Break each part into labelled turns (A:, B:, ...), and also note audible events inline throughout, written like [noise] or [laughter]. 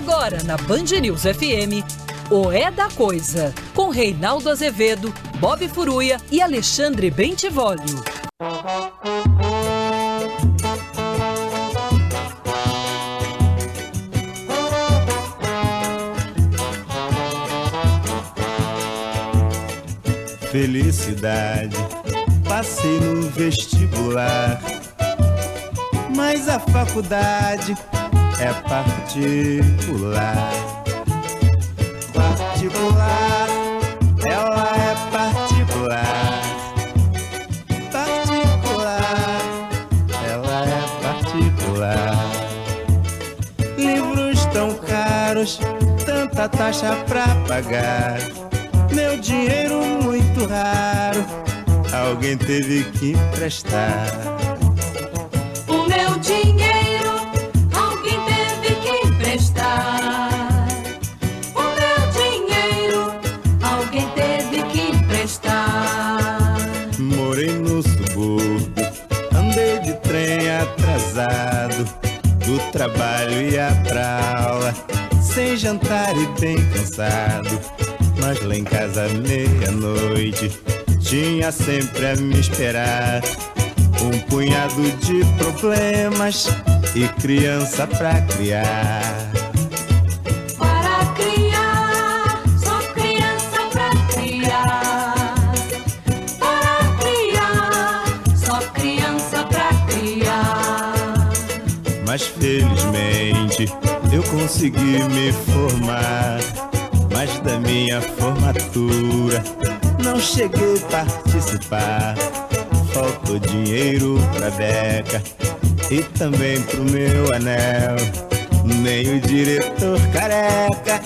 A: Agora na Band News FM, o É da Coisa, com Reinaldo Azevedo, Bob Furuia e Alexandre Bentivolio.
B: Felicidade, passei no vestibular, mas a faculdade é particular. Particular, ela é particular. Particular, ela é particular. Livros tão caros, tanta taxa pra pagar. Meu dinheiro muito raro, alguém teve que emprestar. Jantar e bem cansado. Mas lá em casa, meia-noite, tinha sempre a me esperar. Um punhado de problemas e criança pra criar.
C: Para criar, só criança pra criar. Para criar, só criança pra criar.
B: Mas felizmente consegui me formar. Mas da minha formatura não cheguei a participar. Faltou dinheiro pra beca e também pro meu anel. Nem o diretor careca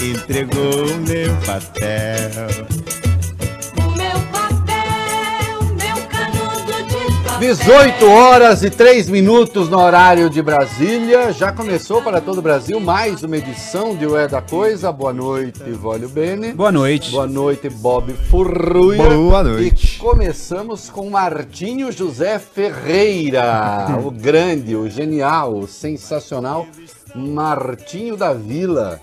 B: entregou o meu papel.
D: 18 horas e 3 minutos no horário de Brasília. Já começou para todo o Brasil mais uma edição de O É da Coisa. Boa noite, Vólio Bene.
E: Boa noite.
D: Boa noite, Bob Furruia.
E: Boa noite.
D: E começamos com Martinho José Ferreira, [laughs] o grande, o genial, o sensacional Martinho da Vila,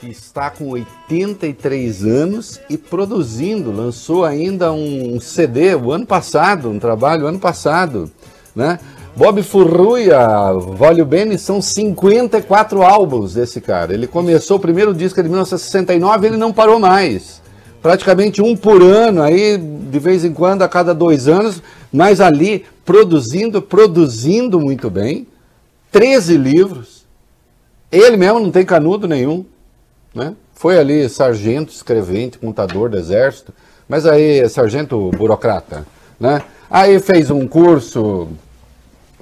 D: que está com 83 anos e produzindo, lançou ainda um CD o ano passado, um trabalho ano passado, né? Bob Furruia, Vólio Bene, são 54 álbuns desse cara. Ele começou o primeiro disco de 1969 ele não parou mais. Praticamente um por ano, aí de vez em quando, a cada dois anos, mas ali produzindo, produzindo muito bem. 13 livros. Ele mesmo não tem canudo nenhum. Né? Foi ali sargento, escrevente, contador do exército, mas aí sargento burocrata. Né? Aí fez um curso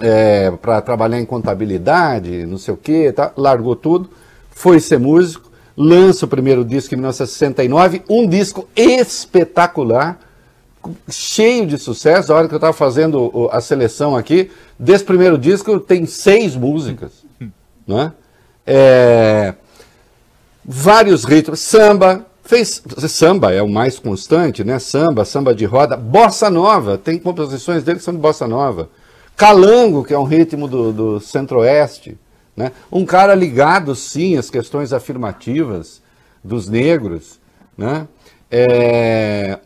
D: é, para trabalhar em contabilidade, não sei o que, tá? largou tudo, foi ser músico, lança o primeiro disco em 1969, um disco espetacular, cheio de sucesso. A hora que eu estava fazendo a seleção aqui, desse primeiro disco tem seis músicas. [laughs] Né? É, vários ritmos, samba, fez samba é o mais constante, né? Samba, samba de roda, bossa nova, tem composições dele que são de bossa nova. Calango, que é um ritmo do, do centro-oeste, né? Um cara ligado sim às questões afirmativas dos negros, né? É,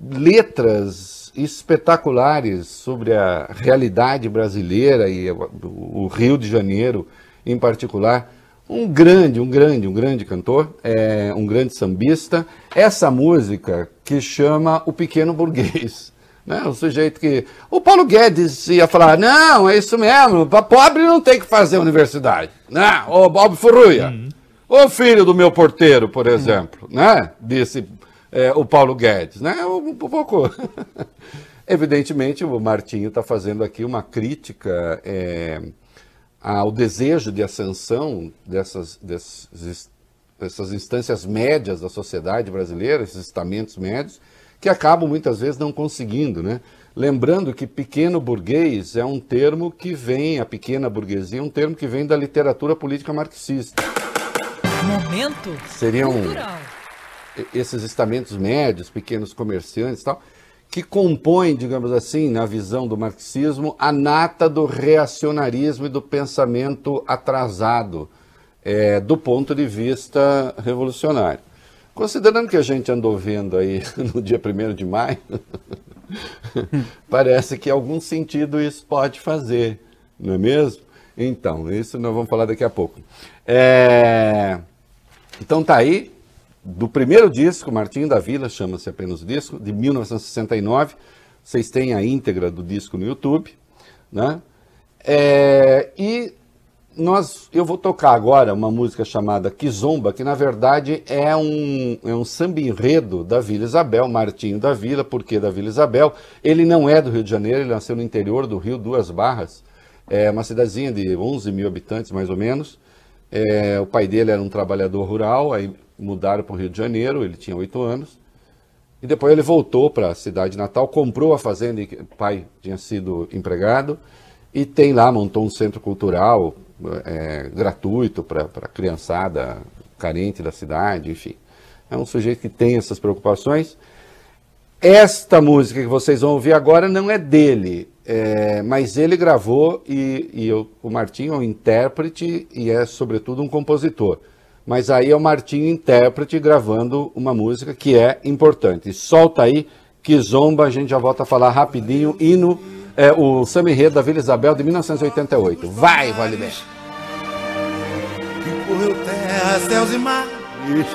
D: letras espetaculares sobre a realidade brasileira e o, o Rio de Janeiro em particular. Um grande, um grande, um grande cantor, é, um grande sambista. Essa música que chama O Pequeno Burguês. [laughs] Né? O sujeito que. O Paulo Guedes ia falar: não, é isso mesmo, para pobre não tem que fazer universidade. Né? Ô Bob Furruia, o filho do meu porteiro, por exemplo, né? disse é, o Paulo Guedes. Né? Um, um pouco. [laughs] Evidentemente, o Martinho está fazendo aqui uma crítica. é, ao desejo de ascensão dessas, desses, dessas instâncias médias da sociedade brasileira, esses estamentos médios, que acabam muitas vezes não conseguindo, né? Lembrando que pequeno burguês é um termo que vem, a pequena burguesia, é um termo que vem da literatura política marxista.
A: Momento
D: Seriam
A: cultural.
D: esses estamentos médios, pequenos comerciantes e tal, que compõem, digamos assim, na visão do marxismo, a nata do reacionarismo e do pensamento atrasado é, do ponto de vista revolucionário. Considerando que a gente andou vendo aí [laughs] no dia 1 de maio, [laughs] parece que algum sentido isso pode fazer, não é mesmo? Então, isso nós vamos falar daqui a pouco. É, Então tá aí, do primeiro disco, Martinho da Vila, chama-se apenas o disco, de 1969. Vocês têm a íntegra do disco no YouTube, né? É, e nós, eu vou tocar agora uma música chamada Kizomba, que na verdade é um, é um samba enredo da Vila Isabel, Martinho da Vila, porque da Vila Isabel. Ele não é do Rio de Janeiro, ele nasceu no interior do Rio Duas Barras, é uma cidadezinha de 11 mil habitantes mais ou menos. É, o pai dele era um trabalhador rural, aí mudaram para o Rio de Janeiro, ele tinha oito anos. E depois ele voltou para a cidade natal, comprou a fazenda, em que o pai tinha sido empregado, e tem lá, montou um centro cultural é, gratuito para a criançada carente da cidade, enfim. É um sujeito que tem essas preocupações. Esta música que vocês vão ouvir agora não é dele, é, mas ele gravou e, e eu- o Martinho é um intérprete e é, sobretudo, um compositor. Mas aí é o Martinho intérprete gravando uma música que é importante. Solta aí, que zomba, a gente já volta a falar rapidinho. Hino, é, o Samba Enredo da Vila Isabel de 1988. Vai, Vale Bem.
E: que correu terra, céus e mares,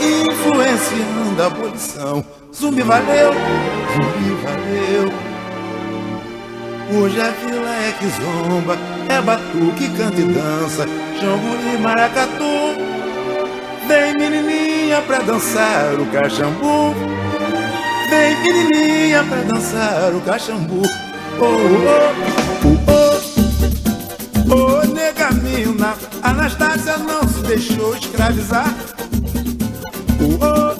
E: influenciando a abolição. Zumbi valeu, zumbi valeu. Hoje a vila é que zomba, é batuque, canta e dança, jongo e maracatu. Vem menininha pra dançar o cachambu, vem menininha pra dançar o cachambu. Oh, oh, oh, oh. Ô nega mina, Anastácia não se deixou escravizar. Ô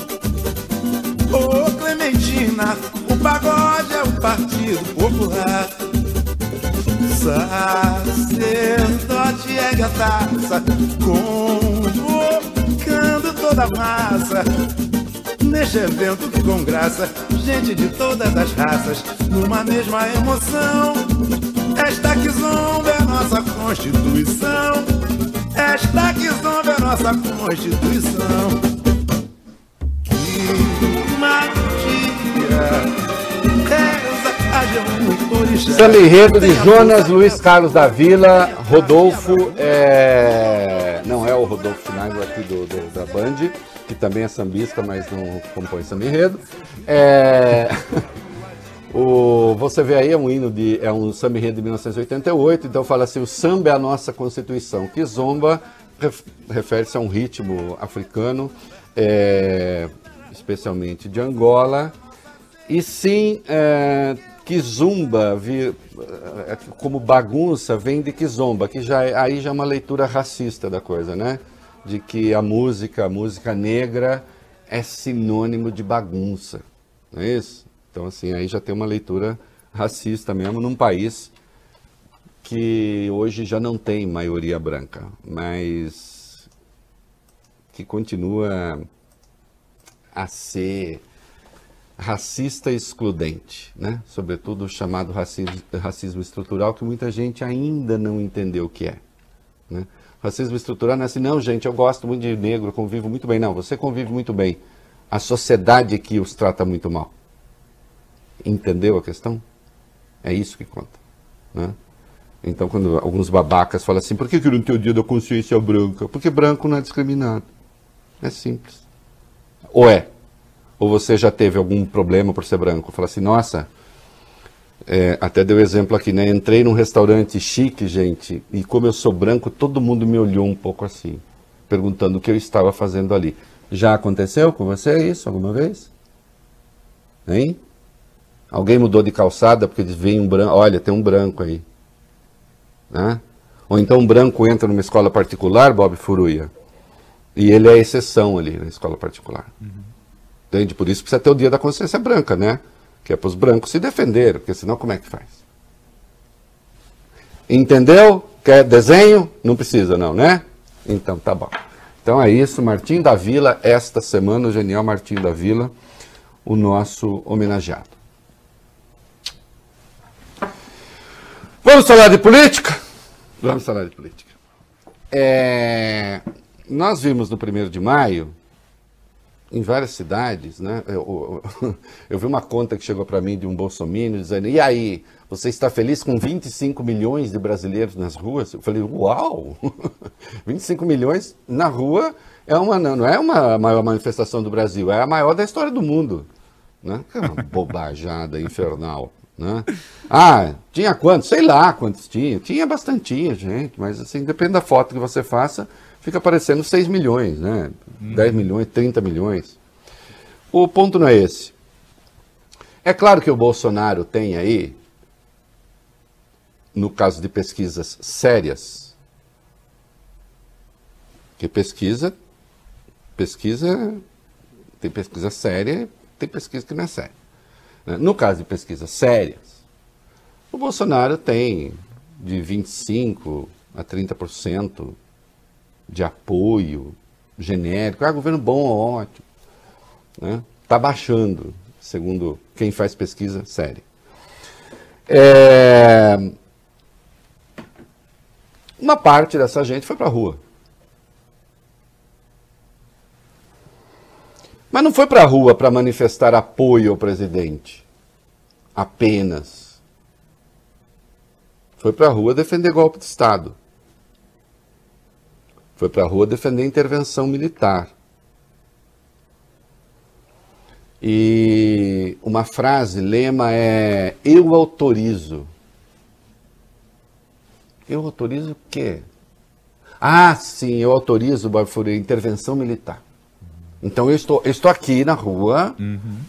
E: ô Clementina, o pagode é o Partido Popular. Sacerdote ergue a taça, convocando toda a massa. Neste evento que com graça, gente de todas as raças, numa mesma emoção. Esta que zomba é a nossa Constituição. Esta que zomba é a nossa Constituição. Que magia reza a Orixá.
D: Samba Enredo de Jonas Luiz Carlos da Vila, Rodolfo, é, não é o Rodolfo Schneider aqui do, do- da Band, que também é sambista, mas não compõe samba enredo. É, [laughs] o, você vê aí, é um hino de. é um samba enredo de 1988, então fala assim: o samba é a nossa Constituição. Que zomba ref- refere-se a um ritmo africano, é, especialmente de Angola. E sim, é, Kizumba, vi- é, como bagunça, vem de Kizomba, que já, é- aí já é uma leitura racista da coisa, né? De que a música, a música negra, é sinônimo de bagunça, não é isso? Então, assim, aí já tem uma leitura racista mesmo num país que hoje já não tem maioria branca, mas que continua a ser racista excludente, né? Sobretudo o chamado racismo, racismo estrutural, que muita gente ainda não entendeu o que é. Né? Racismo estrutural não é assim, não, gente, eu gosto muito de negro, convivo muito bem. Não, você convive muito bem. A sociedade que os trata muito mal. Entendeu a questão? É isso que conta. Né? Então, quando alguns babacas falam assim, por que, que não tem o dia da consciência branca? Porque branco não é discriminado. É simples. Ou é? Ou você já teve algum problema por ser branco? Fala assim, nossa, é, até deu exemplo aqui, né? Entrei num restaurante chique, gente, e como eu sou branco, todo mundo me olhou um pouco assim, perguntando o que eu estava fazendo ali. Já aconteceu com você isso alguma vez? Hein? Alguém mudou de calçada porque vem um branco, olha, tem um branco aí. Né? Ou então um branco entra numa escola particular, Bob Furuia, e ele é exceção ali na escola particular. Entende? Por isso precisa ter o dia da consciência branca, né? Que é para os brancos se defenderem, porque senão como é que faz? Entendeu? Quer desenho? Não precisa não, né? Então tá bom. Então é isso, Martim da Vila, esta semana, o genial Martim da Vila, o nosso homenageado. Vamos falar de política? Vamos falar de política. é, nós vimos no 1 de maio, em várias cidades, né? Eu, eu- [laughs] eu vi uma conta que chegou para mim de um bolsominion dizendo: e aí, você está feliz com 25 milhões de brasileiros nas ruas? Eu falei: uau! [laughs] 25 milhões na rua é uma, não é uma maior manifestação do Brasil, é a maior da história do mundo. Né? É uma bobajada infernal. Né? Ah, tinha quantos? Sei lá quantos tinha. Tinha bastantinha, gente, mas assim, depende da foto que você faça, fica parecendo 6 milhões, né? 10 milhões, 30 milhões. O ponto não é esse. É claro que o Bolsonaro tem aí, no caso de pesquisas sérias, que pesquisa, pesquisa, tem pesquisa séria, tem pesquisa que não é séria. né? No caso de pesquisas sérias, o Bolsonaro tem de 25% a 30% de apoio genérico. Ah, governo bom, ótimo. Está baixando, segundo quem faz pesquisa séria. É, Uma parte dessa gente foi para a rua. Mas não foi para a rua para manifestar apoio ao presidente. Apenas. Foi para a rua defender golpe de Estado. Foi para a rua defender intervenção militar. E uma frase, lema é: Eu autorizo. Eu autorizo o quê? Ah, sim, eu autorizo, Barfuri, intervenção militar. Então eu estou, eu estou aqui na rua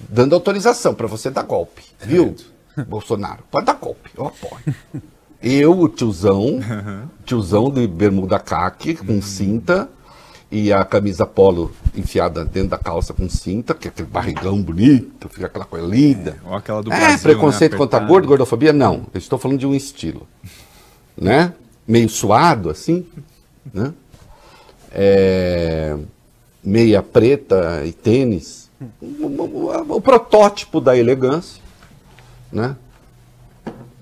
D: dando autorização para você dar golpe, viu? Bolsonaro, pode dar golpe, eu apoio. [laughs] Eu, o tiozão, tiozão de bermuda caque com cinta e a camisa polo enfiada dentro da calça com cinta, que é aquele barrigão bonito, fica aquela coisa linda.
F: Ou aquela do
D: É,
F: Brasil,
D: preconceito
F: né,
D: contra gordo, gordofobia? Não. Eu estou falando de um estilo. Né? Meio suado, assim. Né? É, meia preta e tênis. O, o- o- o protótipo da elegância. Né?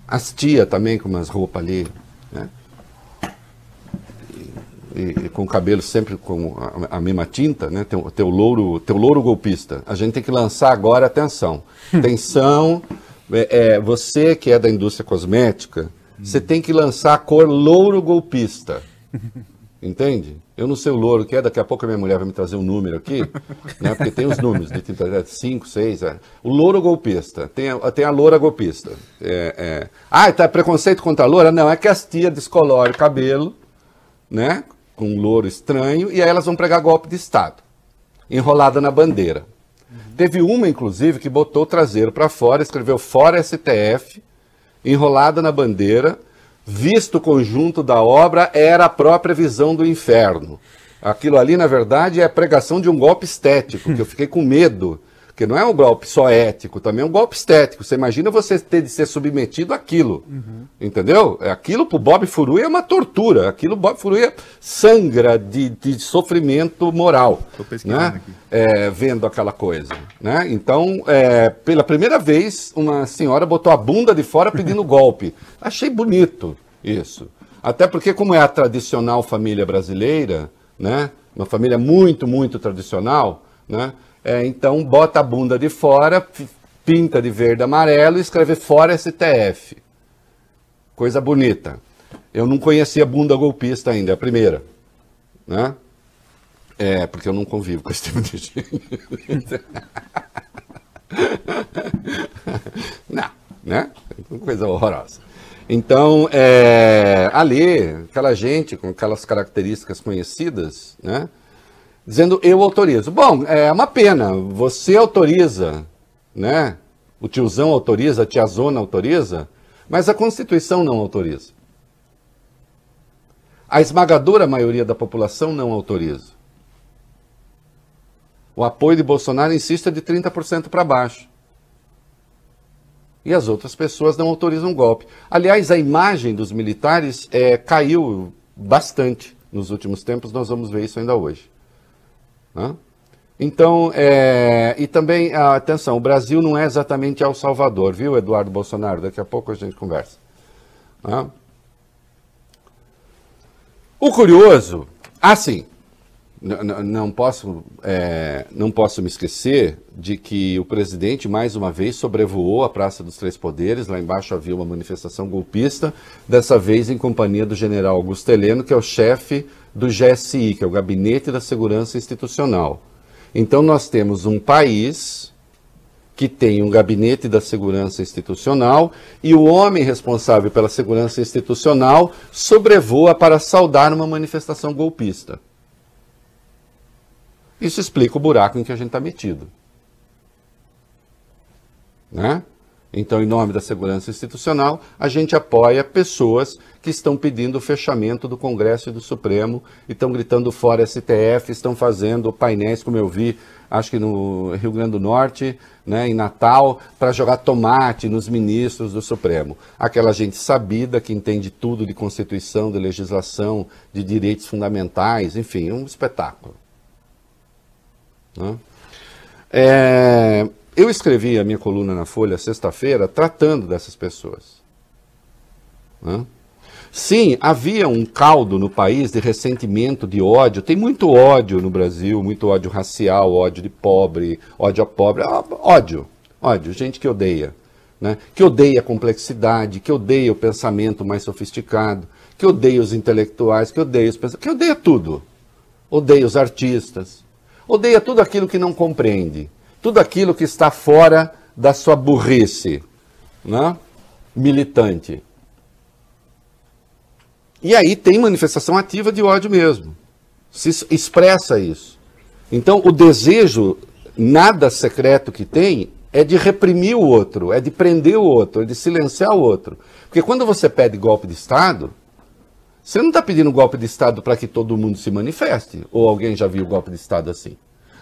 D: As tia também com umas roupas ali. Né? E, e com o cabelo sempre com a, a mesma tinta, né? Teu, teu, louro, teu louro golpista. A gente tem que lançar agora, atenção. Atenção, é, é, você que é da indústria cosmética, você tem que lançar a cor louro golpista. [laughs] Entende? Eu não sei o louro que é, daqui a pouco a minha mulher vai me trazer um número aqui, [laughs] né? Porque tem os números de 5, 6. É. O louro golpista, tem a, tem a loura golpista. É, é. Ah, tá preconceito contra a loura? Não, é que as tias descolorem o cabelo, né? Com um louro estranho, e aí elas vão pregar golpe de Estado, enrolada na bandeira. Teve uma, inclusive, que botou o traseiro para fora, escreveu fora STF, enrolada na bandeira, visto o conjunto da obra, era a própria visão do inferno. Aquilo ali, na verdade, é a pregação de um golpe estético, que eu fiquei com medo. Porque não é um golpe só ético, também é um golpe estético. Você imagina você ter de ser submetido àquilo. Entendeu? É, Aquilo pro Bob Furuia é uma tortura. Aquilo Bob Furuia sangra de, de sofrimento moral.
F: Tô pesquisando
D: né?
F: aqui.
D: é, vendo aquela coisa. Né? Então, é, pela primeira vez, uma senhora botou a bunda de fora pedindo [laughs] golpe. Achei bonito isso. Até porque, como é a tradicional família brasileira, né? uma família muito, muito tradicional, né? É, então bota a bunda de fora, pinta de verde amarelo e escreve fora STF. Coisa bonita. Eu não conhecia bunda golpista ainda, é a primeira. Né? É, porque eu não convivo com esse tipo de gente. [laughs] não, né? Coisa horrorosa. Então, é, ali, aquela gente com aquelas características conhecidas, né? Dizendo, eu autorizo. Bom, é uma pena, você autoriza, né? O tiozão autoriza, a tiazona autoriza, mas a Constituição não autoriza. A esmagadora maioria da população não autoriza. O apoio de Bolsonaro, insisto, é de 30% para baixo. E as outras pessoas não autorizam o golpe. Aliás, a imagem dos militares é, caiu bastante nos últimos tempos, nós vamos ver isso ainda hoje. Né? Então, é, e também, ah, atenção, o Brasil não é exatamente El Salvador, viu, Eduardo Bolsonaro? Daqui a pouco a gente conversa. Né? O curioso, assim, não posso, é, não posso me esquecer de que o presidente, mais uma vez, sobrevoou a Praça dos Três Poderes. Lá embaixo havia uma manifestação golpista, dessa vez em companhia do general Augusto Heleno, que é o chefe do GSI, que é o Gabinete da Segurança Institucional. Então, nós temos um país que tem um gabinete da segurança institucional e o homem responsável pela segurança institucional sobrevoa para saudar uma manifestação golpista. Isso explica o buraco em que a gente está metido. Né? Então, em nome da segurança institucional, a gente apoia pessoas que estão pedindo o fechamento do Congresso e do Supremo, e estão gritando fora STF, estão fazendo painéis, como eu vi, acho que no Rio Grande do Norte, né, em Natal, para jogar tomate nos ministros do Supremo. Aquela gente sabida que entende tudo de Constituição, de legislação, de direitos fundamentais, enfim, um espetáculo. né? É, eu escrevi a minha coluna na Folha sexta-feira tratando dessas pessoas. né? Sim, havia um caldo no país de ressentimento, de ódio. Tem muito ódio no Brasil, muito ódio racial, ódio de pobre, ódio a pobre. Ódio, ódio, gente que odeia. Né? Que odeia a complexidade, que odeia o pensamento mais sofisticado, que odeia os intelectuais, que odeia os pensadores, que odeia tudo. Odeia os artistas, odeia tudo aquilo que não compreende, tudo aquilo que está fora da sua burrice né? militante. E aí tem manifestação ativa de ódio mesmo. Se es- expressa isso. Então, o desejo nada secreto que tem é de reprimir o outro, é de prender o outro, é de silenciar o outro. Porque quando você pede golpe de Estado, você não está pedindo golpe de Estado para que todo mundo se manifeste. Ou alguém já viu golpe de Estado assim?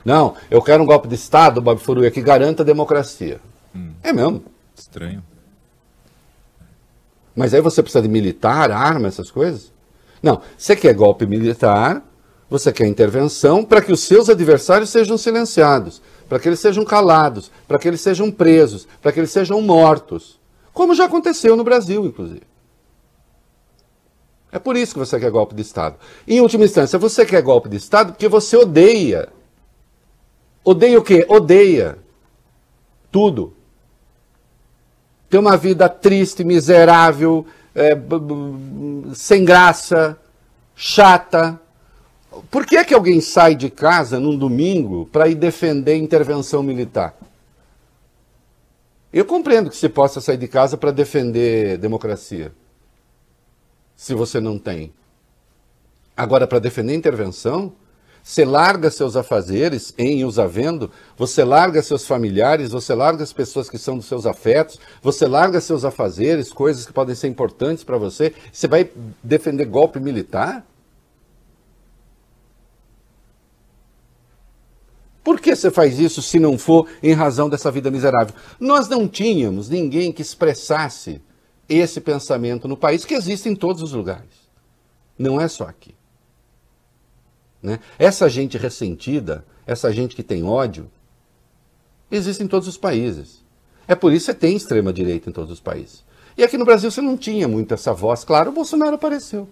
D: Não, eu quero um golpe de Estado, Bob Furuia, que garanta a democracia. É mesmo.
F: Estranho.
D: Mas aí você precisa de militar, arma, essas coisas? Não. Você quer golpe militar, você quer intervenção para que os seus adversários sejam silenciados, para que eles sejam calados, para que eles sejam presos, para que eles sejam mortos. Como já aconteceu no Brasil, inclusive. É por isso que você quer golpe de Estado. Em última instância, você quer golpe de Estado porque você odeia. Odeia o quê? Odeia tudo ter uma vida triste, miserável, é, sem graça, chata. Por que é que alguém sai de casa num domingo para ir defender intervenção militar? Eu compreendo que se possa sair de casa para defender democracia, se você não tem. Agora, para defender intervenção, você larga seus afazeres em os havendo, você larga seus familiares, você larga as pessoas que são dos seus afetos, você larga seus afazeres, coisas que podem ser importantes para você, você vai defender golpe militar? Por que você faz isso se não for em razão dessa vida miserável? Nós não tínhamos ninguém que expressasse esse pensamento no país, que existe em todos os lugares. Não é só aqui. Né? Essa gente ressentida, essa gente que tem ódio, existe em todos os países. É por isso que você tem extrema-direita em todos os países. E aqui no Brasil você não tinha muito essa voz. Claro, o Bolsonaro apareceu.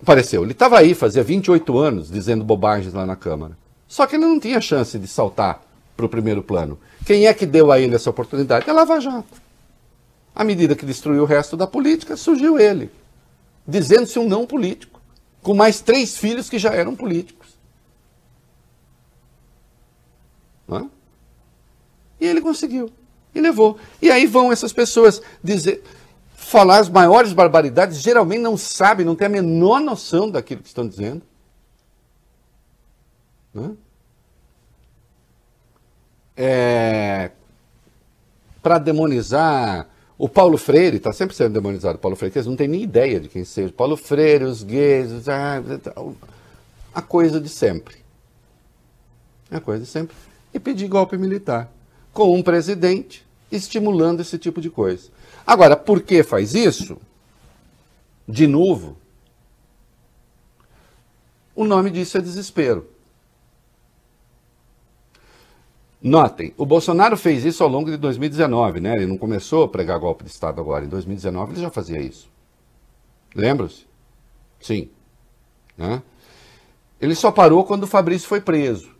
D: Apareceu. Ele estava aí, fazia 28 anos, dizendo bobagens lá na Câmara. Só que ele não tinha chance de saltar para o primeiro plano. Quem é que deu a ele essa oportunidade? É Lava Jato. À medida que destruiu o resto da política, surgiu ele, dizendo-se um não político, com mais três filhos que já eram políticos. É? E ele conseguiu. E levou. E aí vão essas pessoas dizer, falar as maiores barbaridades, geralmente não sabem, não têm a menor noção daquilo que estão dizendo. Né? É, Para demonizar o Paulo Freire, está sempre sendo demonizado o Paulo Freire, não têm nem ideia de quem seja. Paulo Freire, os gays, os- ah, a coisa de sempre. A coisa de sempre. E pedir golpe militar. Com um presidente estimulando esse tipo de coisa. Agora, por que faz isso? De novo, o nome disso é desespero. Notem, o Bolsonaro fez isso ao longo de 2019, né? Ele não começou a pregar golpe de Estado agora. Em 2019 ele já fazia isso. Lembram-se? Sim. Né? Ele só parou quando o Fabrício foi preso.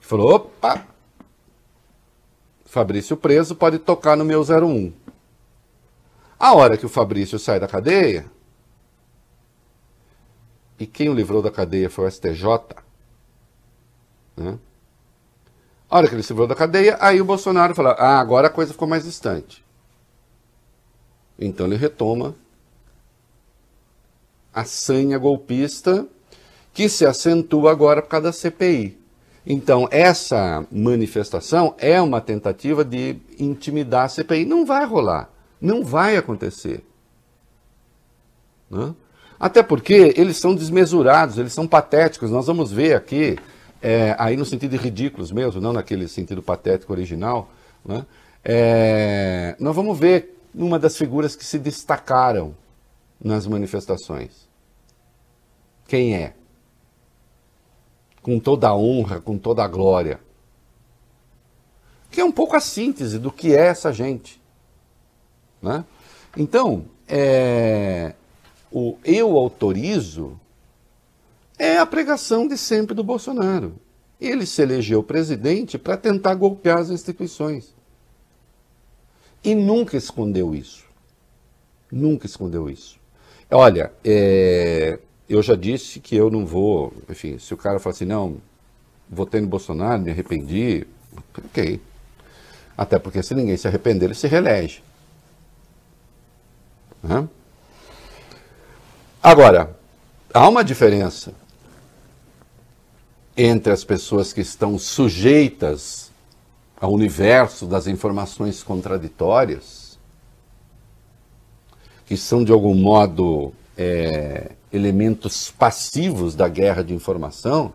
D: Falou: opa! Fabrício preso pode tocar no meu 01. A hora que o Fabrício sai da cadeia, e quem o livrou da cadeia foi o STJ, né? A hora que ele se livrou da cadeia, aí o Bolsonaro fala: ah, agora a coisa ficou mais distante. Então ele retoma a sanha golpista que se acentua agora por causa da CPI. Então, essa manifestação é uma tentativa de intimidar a CPI. Não vai rolar. Não vai acontecer. Né? Até porque eles são desmesurados, eles são patéticos. Nós vamos ver aqui, é, aí no sentido de ridículos mesmo, não naquele sentido patético original. Né? É, nós vamos ver uma das figuras que se destacaram nas manifestações. Quem é? Com toda a honra, com toda a glória. Que é um pouco a síntese do que é essa gente. Né? Então, é, o eu autorizo é a pregação de sempre do Bolsonaro. Ele se elegeu presidente para tentar golpear as instituições. E nunca escondeu isso. Nunca escondeu isso. Olha, é, eu já disse que eu não vou. Enfim, se o cara falar assim, não, votei no Bolsonaro, me arrependi, ok. Até porque se ninguém se arrepender, ele se reelege. Né? Agora, há uma diferença entre as pessoas que estão sujeitas ao universo das informações contraditórias, que são de algum modo é, elementos passivos da guerra de informação,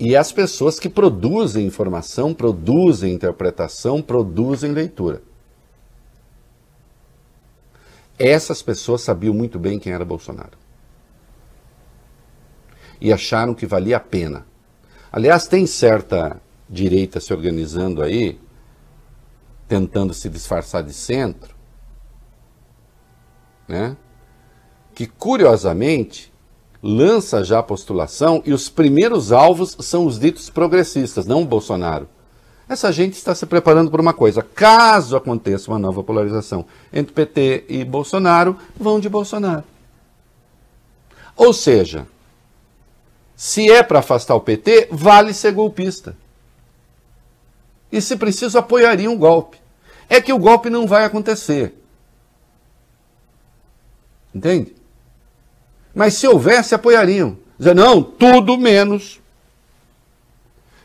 D: e as pessoas que produzem informação, produzem interpretação, produzem leitura. Essas pessoas sabiam muito bem quem era Bolsonaro. E acharam que valia a pena. Aliás, tem certa direita se organizando aí, tentando se disfarçar de centro, né? que curiosamente lança já a postulação e os primeiros alvos são os ditos progressistas, não o Bolsonaro. Essa gente está se preparando para uma coisa. Caso aconteça uma nova polarização entre PT e Bolsonaro, vão de Bolsonaro. Ou seja, se é para afastar o PT, vale ser golpista. E se preciso, apoiaria um golpe. É que o golpe não vai acontecer. Entende? Mas se houvesse, apoiariam. Dizer, não, tudo menos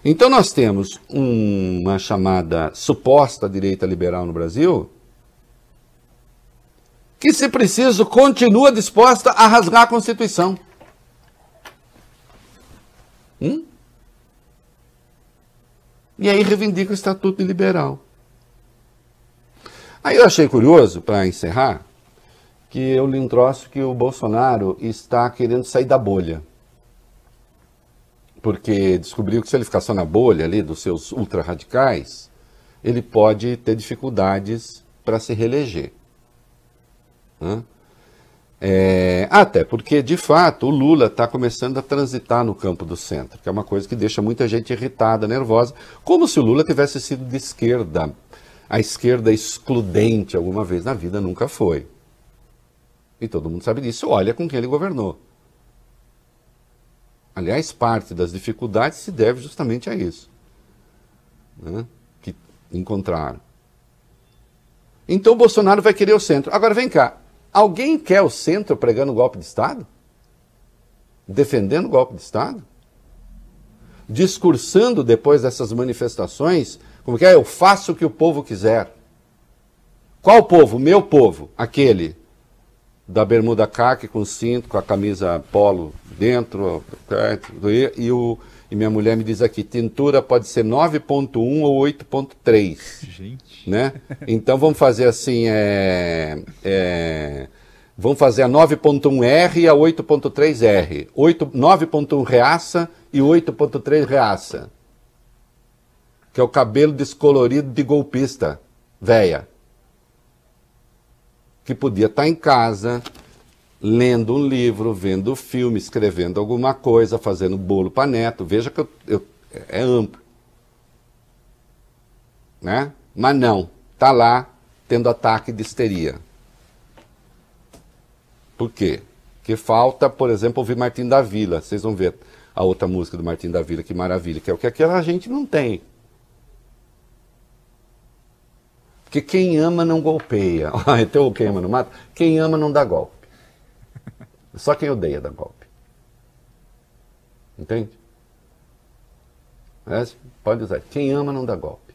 D: então nós temos uma chamada suposta direita liberal no Brasil, que, se preciso, continua disposta a rasgar a Constituição. Hum? E aí reivindica o Estatuto Liberal. Aí eu achei curioso, para encerrar, que eu li um troço que o Bolsonaro está querendo sair da bolha porque descobriu que se ele ficar só na bolha ali dos seus ultra-radicais, ele pode ter dificuldades para se reeleger. Né? É, até porque, de fato, o Lula está começando a transitar no campo do centro, que é uma coisa que deixa muita gente irritada, nervosa, como se o Lula tivesse sido de esquerda, a esquerda excludente alguma vez na vida, nunca foi. E todo mundo sabe disso, olha com quem ele governou. Aliás, parte das dificuldades se deve justamente a isso né, que encontraram. Então o Bolsonaro vai querer o centro. Agora vem cá, alguém quer o centro pregando golpe de Estado? Defendendo golpe de Estado? Discursando depois dessas manifestações, como que é? Eu faço o que o povo quiser. Qual povo? Meu povo, aquele da bermuda caque com cinto, com a camisa polo dentro, e, o, e minha mulher me diz aqui, tintura pode ser 9.1 ou 8.3. Gente. Né? Então vamos fazer assim, é, é, vamos fazer a 9.1R e a 8.3R. 9.1 reaça e 8.3 reaça. Que é o cabelo descolorido de golpista, véia que podia estar em casa, lendo um livro, vendo filme, escrevendo alguma coisa, fazendo bolo para neto. Veja que eu, eu- é amplo. Né? Mas não, tá lá tendo ataque de histeria. Por quê? Porque falta, por exemplo, ouvir Martim da Vila. Vocês vão ver a outra música do Martim da Vila, que maravilha, que é o que aquela gente não tem. Porque quem ama não golpeia. [laughs] então quem ama não mata. Quem ama não dá golpe. Só quem odeia dá golpe. Entende? Pode usar. Quem ama não dá golpe.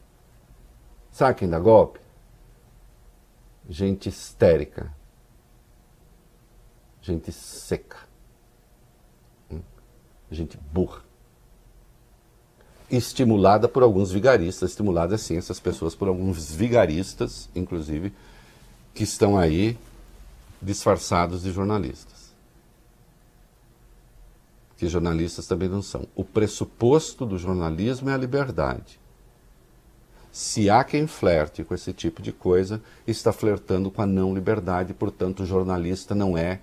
D: Sabe quem dá golpe? Gente histérica. Gente seca. Hum? Gente burra. Estimulada por alguns vigaristas, estimulada sim essas pessoas por alguns vigaristas, inclusive, que estão aí disfarçados de jornalistas. Que jornalistas também não são. O pressuposto do jornalismo é a liberdade. Se há quem flerte com esse tipo de coisa, está flertando com a não liberdade, portanto, o jornalista não é,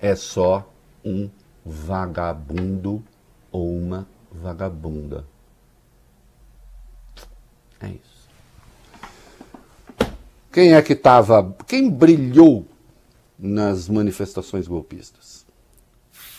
D: é só um vagabundo ou uma vagabunda. É isso. Quem é que estava. Quem brilhou nas manifestações golpistas?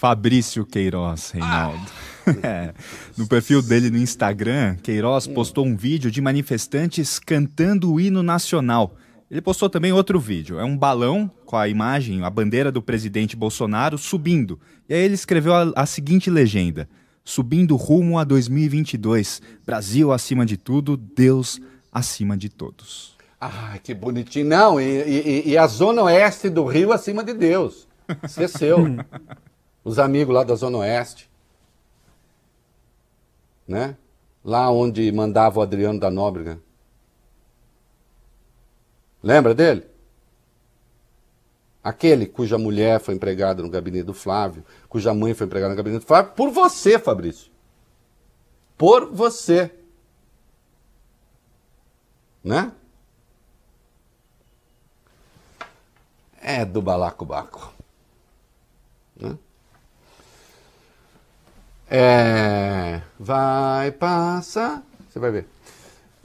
F: Fabrício Queiroz, Reinaldo. [laughs] É. No perfil dele no Instagram, Queiroz postou um vídeo de manifestantes cantando o hino nacional. Ele postou também outro vídeo. É um balão com a imagem, a bandeira do presidente Bolsonaro subindo. E aí ele escreveu a, a seguinte legenda: Subindo rumo a 2022. Brasil acima de tudo, Deus acima de todos.
D: Ai, que bonitinho. Não, e, e- e a zona oeste do Rio acima de Deus. Esqueceu. [laughs] Os amigos lá da zona oeste. Né? Lá onde mandava o Adriano da Nóbrega. Lembra dele? Aquele cuja mulher foi empregada no gabinete do Flávio, cuja mãe foi empregada no gabinete do Flávio, por você, Fabrício. Por você. Né? É do balacobaco. Né? É, vai passar. Você vai ver.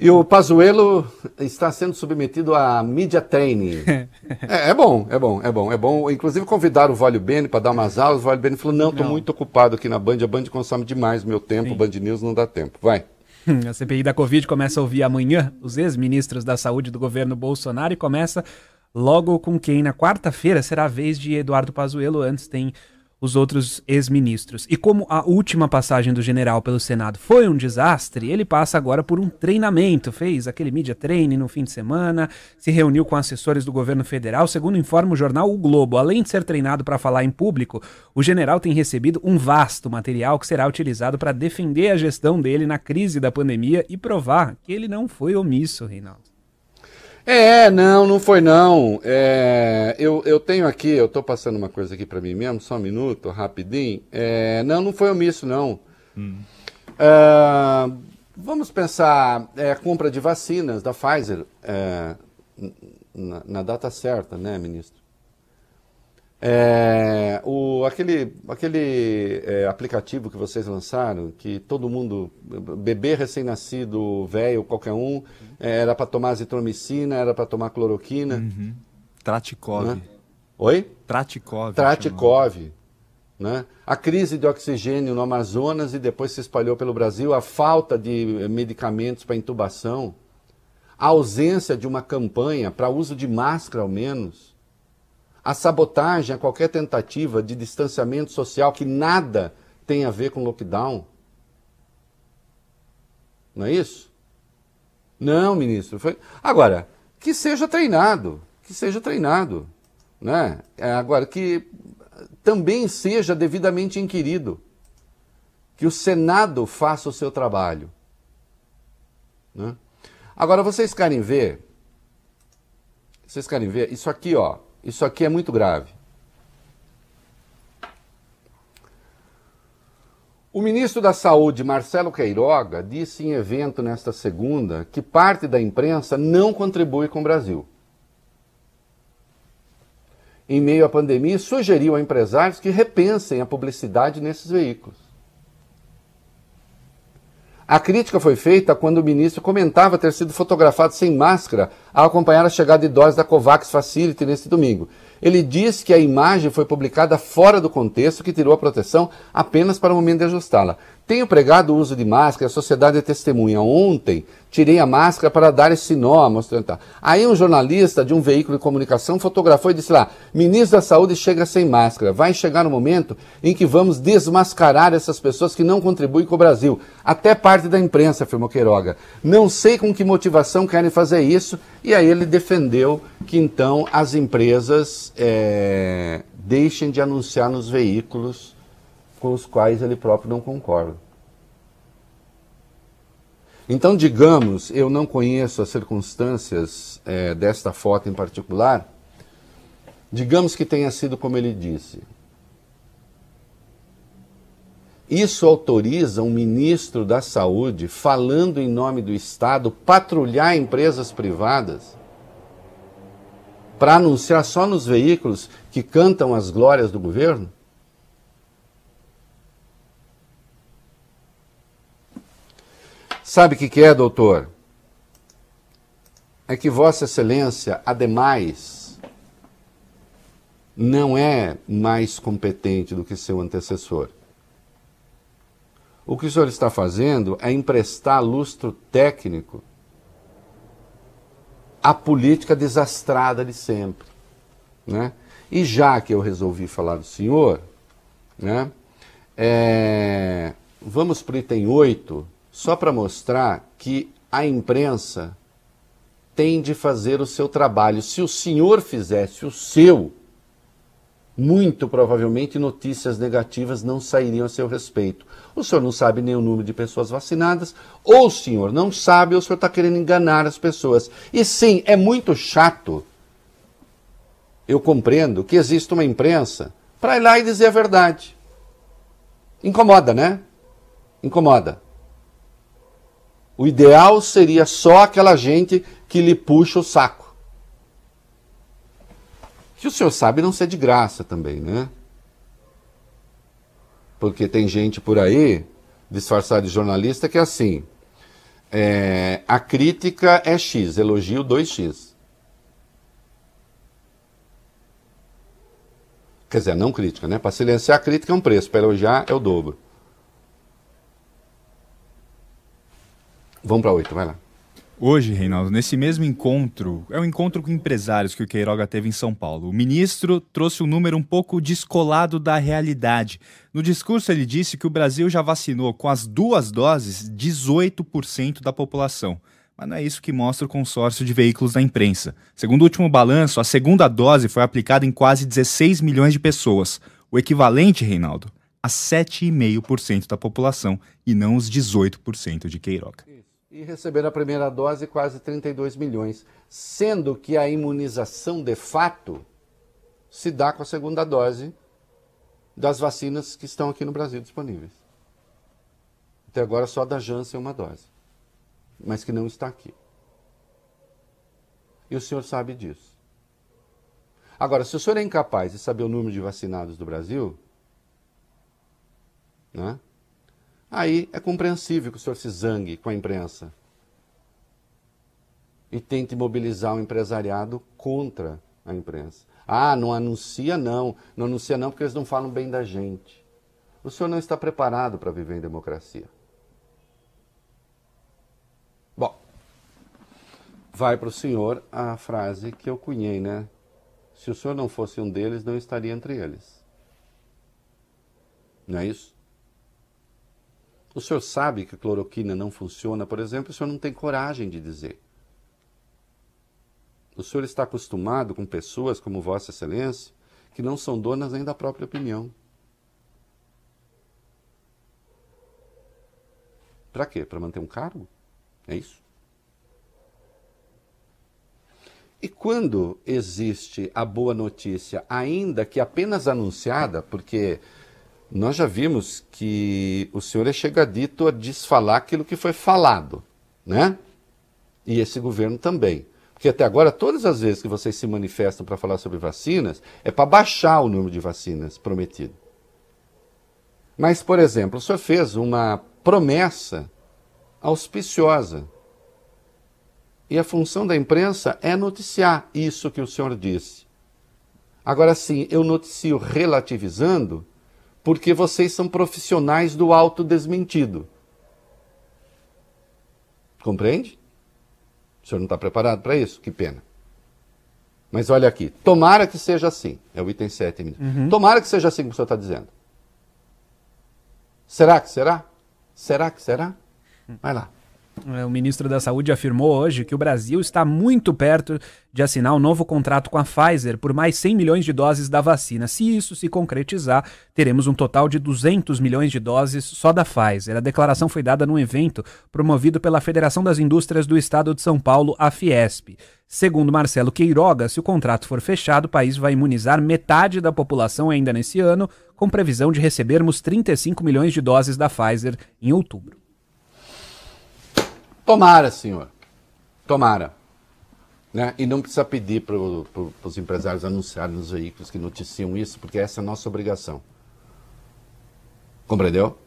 D: E o Pazuello está sendo submetido a media training. [laughs] É, é bom, é bom, é bom, é bom. Inclusive convidaram o Vólio Bene para dar umas aulas. O Vólio Bene falou: não, estou muito ocupado aqui na Band. A Band consome demais meu tempo.
G: Sim.
D: Band News não dá tempo. Vai. [laughs]
G: A CPI da Covid começa a ouvir amanhã os ex-ministros da saúde do governo Bolsonaro e começa logo com quem na quarta-feira será a vez de Eduardo Pazuello, antes tem os outros ex-ministros. E como a última passagem do general pelo Senado foi um desastre, ele passa agora por um treinamento, fez aquele media training no fim de semana, se reuniu com assessores do governo federal, segundo informa o jornal O Globo. Além de ser treinado para falar em público, o general tem recebido um vasto material que será utilizado para defender a gestão dele na crise da pandemia e provar que ele não foi omisso, Reinaldo.
D: É, não, não foi não. É, eu, eu tenho aqui, eu estou passando uma coisa aqui para mim mesmo, só um minuto, rapidinho. É, não, não foi omisso, não. Ah, vamos pensar, é, a compra de vacinas da Pfizer é, na, na data certa, né, ministro? É, o, aquele aquele é, aplicativo que vocês lançaram, que todo mundo, bebê recém-nascido, velho, qualquer um, é, era para tomar azitromicina, era para tomar cloroquina.
F: Tratikov.
D: Né? Oi?
F: Tratikov.
D: Tratikov. Né? A crise de oxigênio no Amazonas e depois se espalhou pelo Brasil, a falta de eh, medicamentos para intubação, a ausência de uma campanha para uso de máscara, ao menos, a sabotagem a qualquer tentativa de distanciamento social que nada tem a ver com lockdown. Não é isso? Não, ministro. Foi... Agora, que seja treinado, que seja treinado. Né? É, agora, que também seja devidamente inquirido. Que o Senado faça o seu trabalho. Né? Agora, vocês querem ver? Vocês querem ver? Isso aqui, ó. Isso aqui é muito grave. O ministro da Saúde, Marcelo Queiroga, disse em evento nesta segunda que parte da imprensa não contribui com o Brasil. em meio à pandemia sugeriu a empresários que repensem a publicidade nesses veículos. A crítica foi feita quando o ministro comentava ter sido fotografado sem máscara ao acompanhar a chegada de doses da COVAX Facility neste domingo. Ele diz que a imagem foi publicada fora do contexto que tirou a proteção apenas para o momento de ajustá-la. Tenho pregado o uso de máscara, a sociedade é testemunha. Ontem tirei a máscara para dar esse nó, mostrando. Tá. Aí um jornalista de um veículo de comunicação fotografou e disse lá: Ministro da Saúde chega sem máscara. Vai chegar o momento em que vamos desmascarar essas pessoas que não contribuem com o Brasil. Até parte da imprensa, afirmou Queiroga. Não sei com que motivação querem fazer isso. E aí ele defendeu que então as empresas eh, deixem de anunciar nos veículos com os quais ele próprio não concorda. Então, digamos, eu não conheço as circunstâncias eh, desta foto em particular, digamos que tenha sido como ele disse. Isso autoriza um ministro da Saúde, falando em nome do Estado, patrulhar empresas privadas para anunciar só nos veículos que cantam as glórias do governo? Sabe o que, que é, doutor? É que Vossa Excelência, ademais, não é mais competente do que seu antecessor. O que o senhor está fazendo é emprestar lustro técnico à política desastrada de sempre. Né? E já que eu resolvi falar do senhor, né, é, vamos para o item 8, só para mostrar que a imprensa tem de fazer o seu trabalho. Se o senhor fizesse o seu, muito provavelmente notícias negativas não sairiam a seu respeito. O senhor não sabe nem o número de pessoas vacinadas, ou o senhor não sabe, ou o senhor está querendo enganar as pessoas. E sim, é muito chato. Eu compreendo que existe uma imprensa para ir lá e dizer a verdade. Incomoda, né? Incomoda. O ideal seria só aquela gente que lhe puxa o saco. Que o senhor sabe não ser de graça também, né? Porque tem gente por aí, disfarçada de jornalista, que é assim. é, a crítica é X, elogio 2X. Quer dizer, não crítica, né? Para silenciar a crítica é um preço, para elogiar é o dobro. Vamos para oito, vai lá.
F: Hoje, Reinaldo, nesse mesmo encontro, é um encontro com empresários que o Queiroga teve em São Paulo. O ministro trouxe um número um pouco descolado da realidade. No discurso, ele disse que o Brasil já vacinou com as duas doses 18% da população. Mas não é isso que mostra o consórcio de veículos da imprensa. Segundo o último balanço, a segunda dose foi aplicada em quase 16 milhões de pessoas. O equivalente, Reinaldo, a 7,5% da população e não os 18% de Queiroga.
D: E receberam a primeira dose quase 32 milhões, sendo que a imunização de fato se dá com a segunda dose das vacinas que estão aqui no Brasil disponíveis. Até agora só da Janssen uma dose, mas que não está aqui. E o senhor sabe disso. Agora, se o senhor é incapaz de saber o número de vacinados do Brasil, né? Aí é compreensível que o senhor se zangue com a imprensa e tente mobilizar o empresariado contra a imprensa. Ah, não anuncia não, não anuncia não porque eles não falam bem da gente. O senhor não está preparado para viver em democracia. Bom, vai para o senhor a frase que eu cunhei, né? Se o senhor não fosse um deles, não estaria entre eles. Não é isso? O senhor sabe que cloroquina não funciona, por exemplo, o senhor não tem coragem de dizer. O senhor está acostumado com pessoas como Vossa Excelência, que não são donas nem da própria opinião. Para quê? Para manter um cargo? É isso? E quando existe a boa notícia, ainda que apenas anunciada, porque nós já vimos que o senhor é chegadito a desfalar aquilo que foi falado, né? E esse governo também. Porque até agora, todas as vezes que vocês se manifestam para falar sobre vacinas, é para baixar o número de vacinas prometido. Mas, por exemplo, o senhor fez uma promessa auspiciosa. E a função da imprensa é noticiar isso que o senhor disse. Agora sim, eu noticio relativizando, porque vocês são profissionais do autodesmentido. Compreende? O senhor não está preparado para isso? Que pena. Mas olha aqui, tomara que seja assim. É o item 7, ministro. Tomara que seja assim como o senhor está dizendo. Será que será? Será que será? Vai lá.
G: É, O ministro da Saúde afirmou hoje que o Brasil está muito perto de assinar um novo contrato com a Pfizer por mais 100 milhões de doses da vacina. Se isso se concretizar, teremos um total de 200 milhões de doses só da Pfizer. A declaração foi dada num evento promovido pela Federação das Indústrias do Estado de São Paulo, a Fiesp. Segundo Marcelo Queiroga, se o contrato for fechado, o país vai imunizar metade da população ainda nesse ano, com previsão de recebermos 35 milhões de doses da Pfizer em outubro.
D: Tomara, senhor. Tomara. Né? E não precisa pedir para os empresários anunciarem nos veículos que noticiam isso, porque essa é a nossa obrigação. Compreendeu?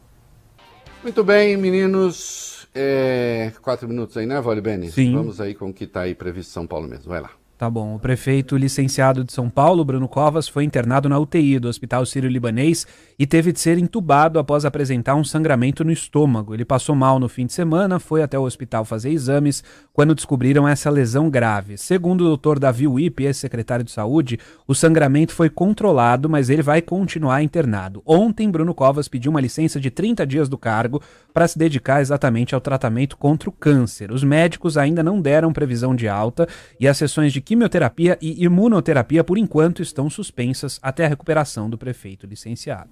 D: Muito bem, meninos. É, quatro minutos aí, né, Vale Bene?
G: Sim.
D: Vamos aí com o que está aí previsto em São Paulo mesmo. Vai lá.
G: Tá bom. O prefeito licenciado de São Paulo, Bruno Covas, foi internado na UTI do Hospital Sírio-Libanês e teve de ser entubado após apresentar um sangramento no estômago. Ele passou mal no fim de semana, foi até o hospital fazer exames quando descobriram essa lesão grave. Segundo o doutor Davi Wipp, ex-secretário de Saúde, o sangramento foi controlado, mas ele vai continuar internado. Ontem, Bruno Covas pediu uma licença de 30 dias do cargo para se dedicar exatamente ao tratamento contra o câncer. Os médicos ainda não deram previsão de alta e as sessões de quimioterapia e imunoterapia, por enquanto, estão suspensas até a recuperação do prefeito licenciado.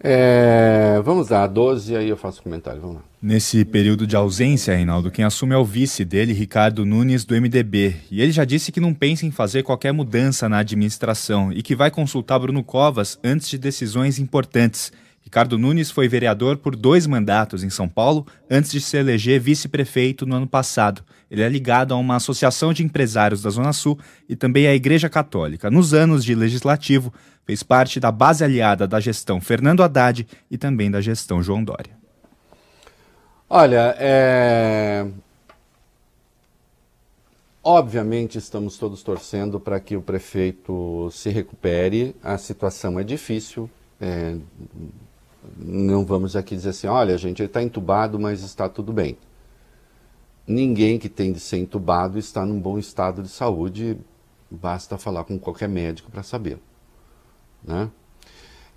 D: É, vamos lá, 12, aí eu faço comentário. Vamos lá.
F: Nesse período de ausência, Reinaldo, quem assume é o vice dele, Ricardo Nunes, do MDB. E ele já disse que não pensa em fazer qualquer mudança na administração e que vai consultar Bruno Covas antes de decisões importantes. Ricardo Nunes foi vereador por dois mandatos em São Paulo antes de se eleger vice-prefeito no ano passado. Ele é ligado a uma associação de empresários da Zona Sul e também à Igreja Católica. Nos anos de legislativo, fez parte da base aliada da gestão Fernando Haddad e também da gestão João Dória.
D: Olha, é... obviamente estamos todos torcendo para que o prefeito se recupere. A situação é difícil. é, Não vamos aqui dizer assim, olha, gente, ele está entubado, mas está tudo bem. Ninguém que tem de ser entubado está num bom estado de saúde. Basta falar com qualquer médico para saber. Né?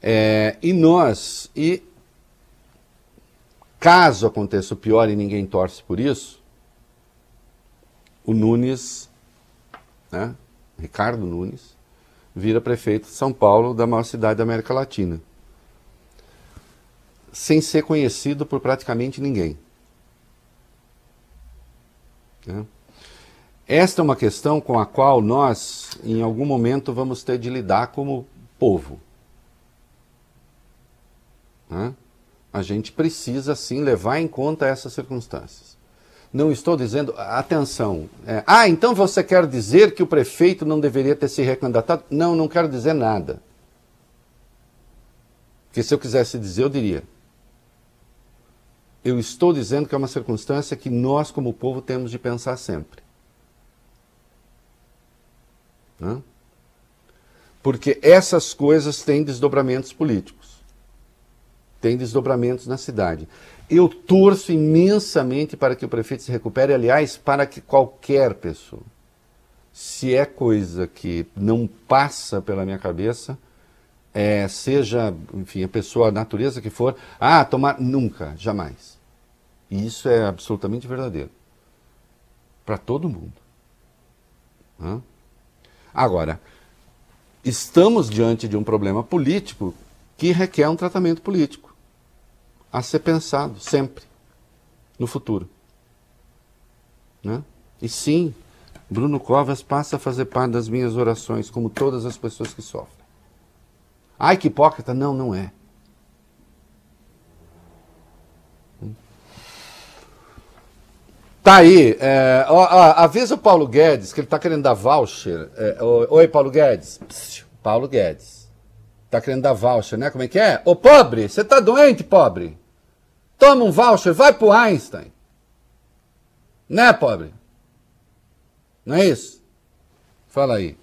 D: É, e nós, e caso aconteça o pior e ninguém torce por isso, o Nunes, né, Ricardo Nunes, vira prefeito de São Paulo, da maior cidade da América Latina, sem ser conhecido por praticamente ninguém. né? Esta é uma questão com a qual nós, em algum momento, vamos ter de lidar como povo. né? A gente precisa, sim, levar em conta essas circunstâncias. Não estou dizendo, atenção, é, ah, então você quer dizer que o prefeito não deveria ter se recandidatado? Não, não quero dizer nada. Porque se eu quisesse dizer, eu diria. Eu estou dizendo que é uma circunstância que nós, como povo, temos de pensar sempre. Né? Porque essas coisas têm desdobramentos políticos, têm desdobramentos na cidade. Eu torço imensamente para que o prefeito se recupere, aliás, para que qualquer pessoa, se é coisa que não passa pela minha cabeça, é, seja, enfim, a pessoa, a natureza que for, ah, tomar, nunca, jamais. E isso é absolutamente verdadeiro. Para todo mundo. Hã? Agora, estamos diante de um problema político que requer um tratamento político a ser pensado sempre no futuro. Né? E sim, Bruno Covas passa a fazer parte das minhas orações, como todas as pessoas que sofrem. Ai, que hipócrita! Não, não é. Tá aí, é, ó, ó, avisa o Paulo Guedes que ele tá querendo dar voucher. É, oi, Paulo Guedes. Paulo Guedes. Tá querendo dar voucher, né? Como é que é? Ô, pobre, você tá doente, pobre? Toma um voucher, vai pro Einstein. Né, pobre? Não é isso? Fala aí.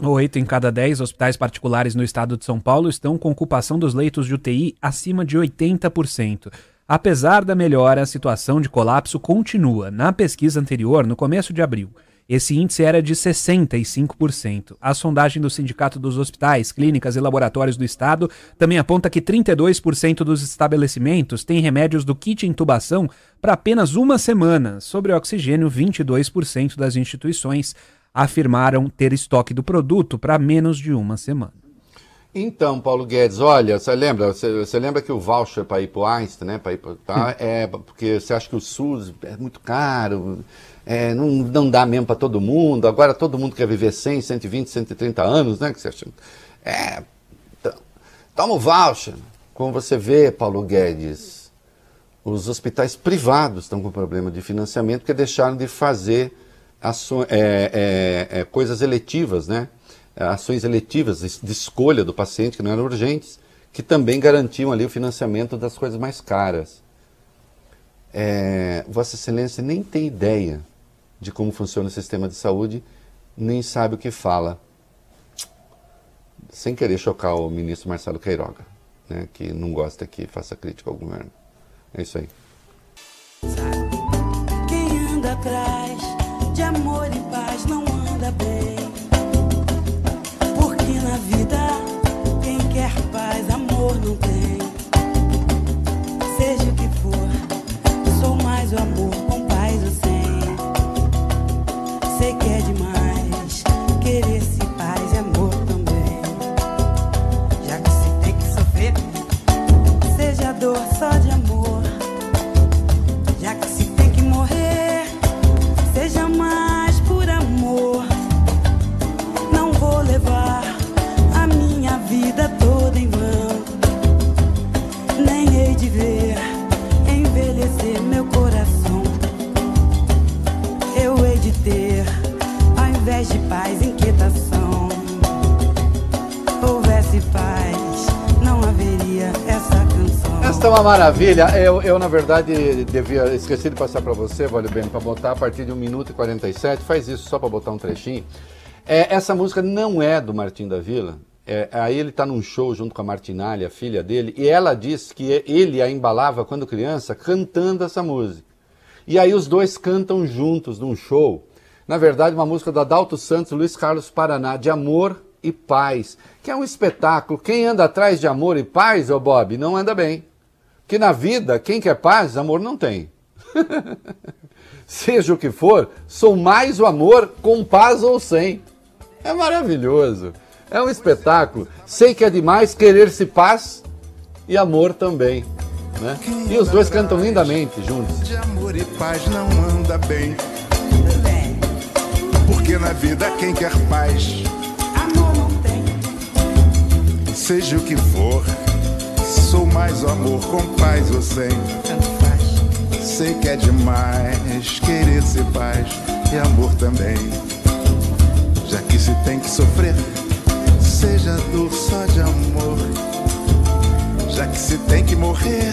G: Oito em cada dez hospitais particulares no estado de São Paulo estão com ocupação dos leitos de UTI acima de 80%. Apesar da melhora, a situação de colapso continua. Na pesquisa anterior, no começo de abril, esse índice era de 65%. A sondagem do Sindicato dos Hospitais, Clínicas e Laboratórios do Estado também aponta que 32% dos estabelecimentos têm remédios do kit intubação para apenas uma semana. Sobre oxigênio, 22% das instituições afirmaram ter estoque do produto para menos de uma semana.
D: Então, Paulo Guedes, olha, você lembra, você, você lembra que o voucher para ir para o Einstein, né, para ir pra, tá, é porque você acha que o SUS é muito caro, é, não, não dá mesmo para todo mundo, agora todo mundo quer viver 100, 120, 130 anos, né, que você acha? É, então, toma o voucher. Como você vê, Paulo Guedes, os hospitais privados estão com problema de financiamento porque deixaram de fazer aço- é, é, é, coisas eletivas, né? Ações eletivas de escolha do paciente que não eram urgentes, que também garantiam ali o financiamento das coisas mais caras. É, Vossa Excelência nem tem ideia de como funciona o sistema de saúde, nem sabe o que fala. Sem querer chocar o ministro Marcelo Queiroga, né, que não gosta que faça crítica ao governo. É isso aí.
H: Quem anda atrás de amor e paz não anda bem. Porque na vida, quem quer paz, amor não tem. Seja o que for, sou mais o amor é
D: uma maravilha. Eu, eu, na verdade, devia esqueci de passar para você, Vale Bem, para botar a partir de 1 minuto e 47. Faz isso só para botar um trechinho. É, essa música não é do Martim da Vila. É, aí ele está num show junto com a Martinalha, a filha dele, e ela diz que ele a embalava quando criança cantando essa música. E aí os dois cantam juntos num show. Na verdade, uma música do Adalto Santos, Luiz Carlos Paraná, de amor e paz, que é um espetáculo. Quem anda atrás de amor e paz, ô Bob, não anda bem. Que na vida, quem quer paz, amor não tem. [laughs] Seja o que for, sou mais o amor com paz ou sem. É maravilhoso. É um espetáculo. Sei que é demais querer-se paz e amor também. Né? E os dois cantam lindamente juntos.
E: De amor e paz não anda bem. Porque na vida quem quer paz,
H: Amor não tem.
E: seja o que for, sou mais o amor com paz ou sem.
H: Tanto faz.
E: Sei que é demais querer ser paz e amor também. Já que se tem que sofrer, seja dor só de amor. Já que se tem que morrer,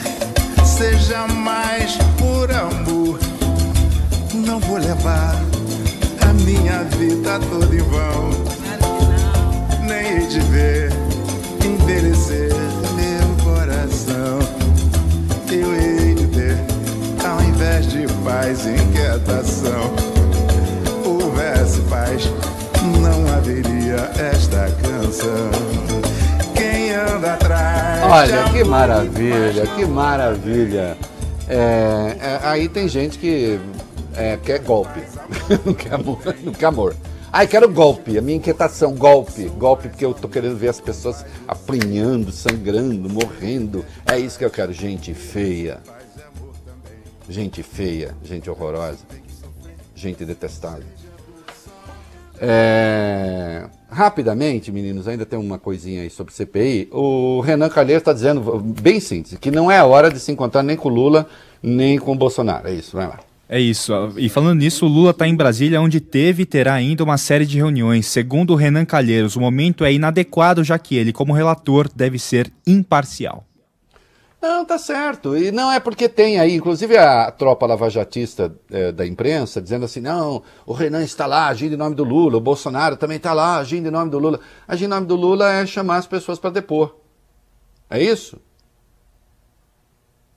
E: seja mais por amor. Não vou levar a minha vida toda em vão. Nem hei de ver envelhecer. Eu hei de ter, ao invés de paz, inquietação. Houvesse paz, não haveria esta canção. Quem anda atrás.
D: Olha, que
E: e
D: maravilha, que maravilha. É, é, aí tem gente que é, quer golpe, [laughs] não quer amor. Não quer amor. Ai, quero golpe, a minha inquietação, golpe, golpe, porque eu tô querendo ver as pessoas aprinhando, sangrando, morrendo. É isso que eu quero, gente feia. Gente feia, gente horrorosa, gente detestável. É, Rapidamente, meninos, ainda tem uma coisinha aí sobre CPI. O Renan Calheiros está dizendo, bem síntese, que não é a hora de se encontrar nem com Lula, nem com Bolsonaro. É isso, vai lá.
F: É isso. E falando nisso, o Lula está em Brasília, onde teve e terá ainda uma série de reuniões. Segundo o Renan Calheiros, o momento é inadequado, já que ele, como relator, deve ser imparcial.
D: Não, tá certo. E não é porque tem aí, inclusive a tropa lavajatista eh, da imprensa, dizendo assim: não, o Renan está lá agindo em nome do Lula, o Bolsonaro também está lá agindo em nome do Lula. Agir em nome do Lula é chamar as pessoas para depor. É isso?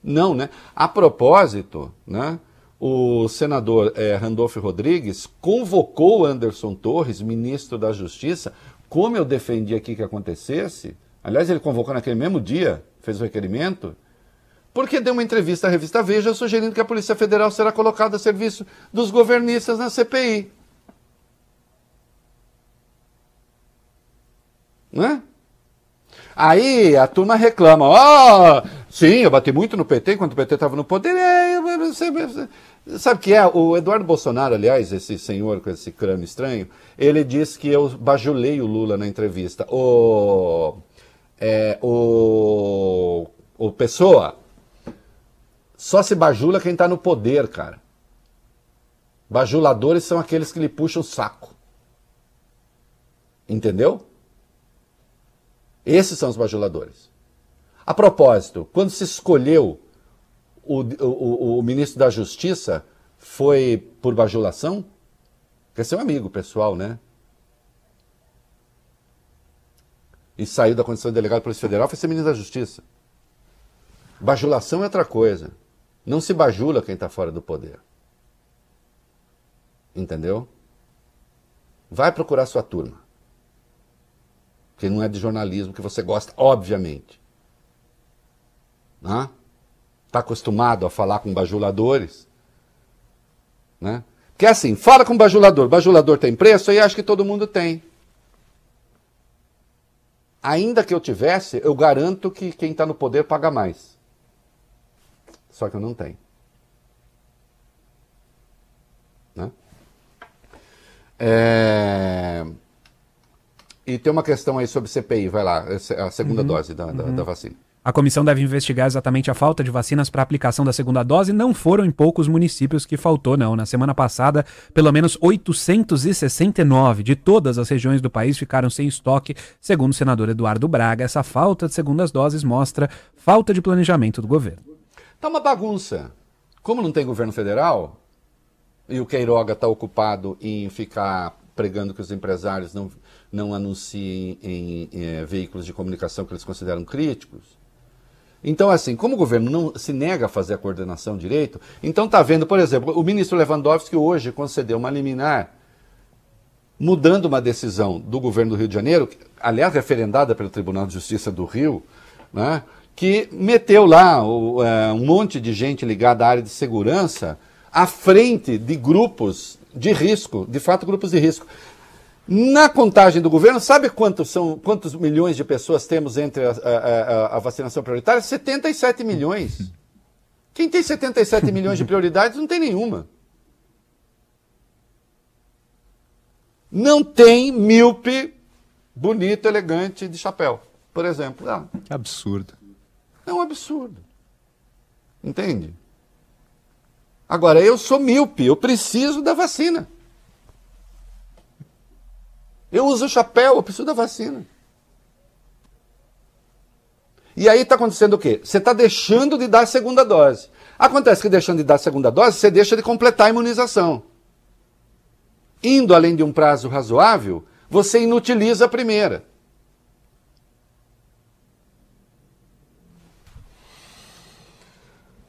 D: Não, né? A propósito, né? O senador eh, Randolfo Rodrigues convocou Anderson Torres, ministro da Justiça, como eu defendi aqui que acontecesse. Aliás, ele convocou naquele mesmo dia, fez o requerimento, porque deu uma entrevista à revista Veja sugerindo que a Polícia Federal será colocada a serviço dos governistas na CPI. Né? Aí a turma reclama, ó, sim, eu bati muito no PT enquanto o PT estava no poder. Você- sabe que é? O Eduardo Bolsonaro, aliás, esse senhor com esse crânio estranho, ele diz que eu bajulei o Lula na entrevista. O, é, o, o Pessoa, só se bajula quem está no poder, cara. Bajuladores são aqueles que lhe puxam o saco. Entendeu? Esses são os bajuladores. A propósito, quando se escolheu o, o, o ministro da Justiça, foi por bajulação? Quer ser um amigo pessoal, né? E saiu da condição de delegado da Polícia Federal, foi ser ministro da Justiça. Bajulação é outra coisa. Não se bajula quem está fora do poder. Entendeu? Vai procurar sua turma que não é de jornalismo que você gosta, obviamente. Está acostumado a falar com bajuladores? Né? Porque é assim, fala com bajulador. Bajulador tem preço? Aí acho que todo mundo tem. Ainda que eu tivesse, eu garanto que quem está no poder paga mais. Só que eu não tenho. Né? É... E tem uma questão aí sobre CPI, vai lá, a segunda dose da, da, da vacina.
G: A comissão deve investigar exatamente a falta de vacinas para aplicação da segunda dose. Não foram em poucos municípios que faltou, não. Na semana passada, pelo menos 869 de todas as regiões do país ficaram sem estoque, segundo o senador Eduardo Braga. Essa falta de segundas doses mostra falta de planejamento do governo.
D: Tá uma bagunça. Como não tem governo federal, e o Queiroga está ocupado em ficar pregando que os empresários não, não anunciem em, em, eh, veículos de comunicação que eles consideram críticos. Então, assim, como o governo não se nega a fazer a coordenação direito, então está vendo, por exemplo, o ministro Lewandowski hoje concedeu uma liminar mudando uma decisão do governo do Rio de Janeiro, aliás, referendada pelo Tribunal de Justiça do Rio, né, que meteu lá o, é, um monte de gente ligada à área de segurança à frente de grupos de risco, de fato, grupos de risco. Na contagem do governo, sabe quantos, são, quantos milhões de pessoas temos entre a, a, a, vacinação prioritária? 77 milhões. [laughs] Quem tem 77 milhões de prioridades não tem nenhuma. Não tem míope bonito, elegante de chapéu, por exemplo. Ah,
F: Que absurdo.
D: é um absurdo. Entende? Agora, eu sou míope, eu preciso da vacina. Eu uso chapéu, eu preciso da vacina. E aí está acontecendo o quê? Você está deixando de dar a segunda dose. Acontece que deixando de dar a segunda dose, você deixa de completar a imunização. Indo além de um prazo razoável, você inutiliza a primeira.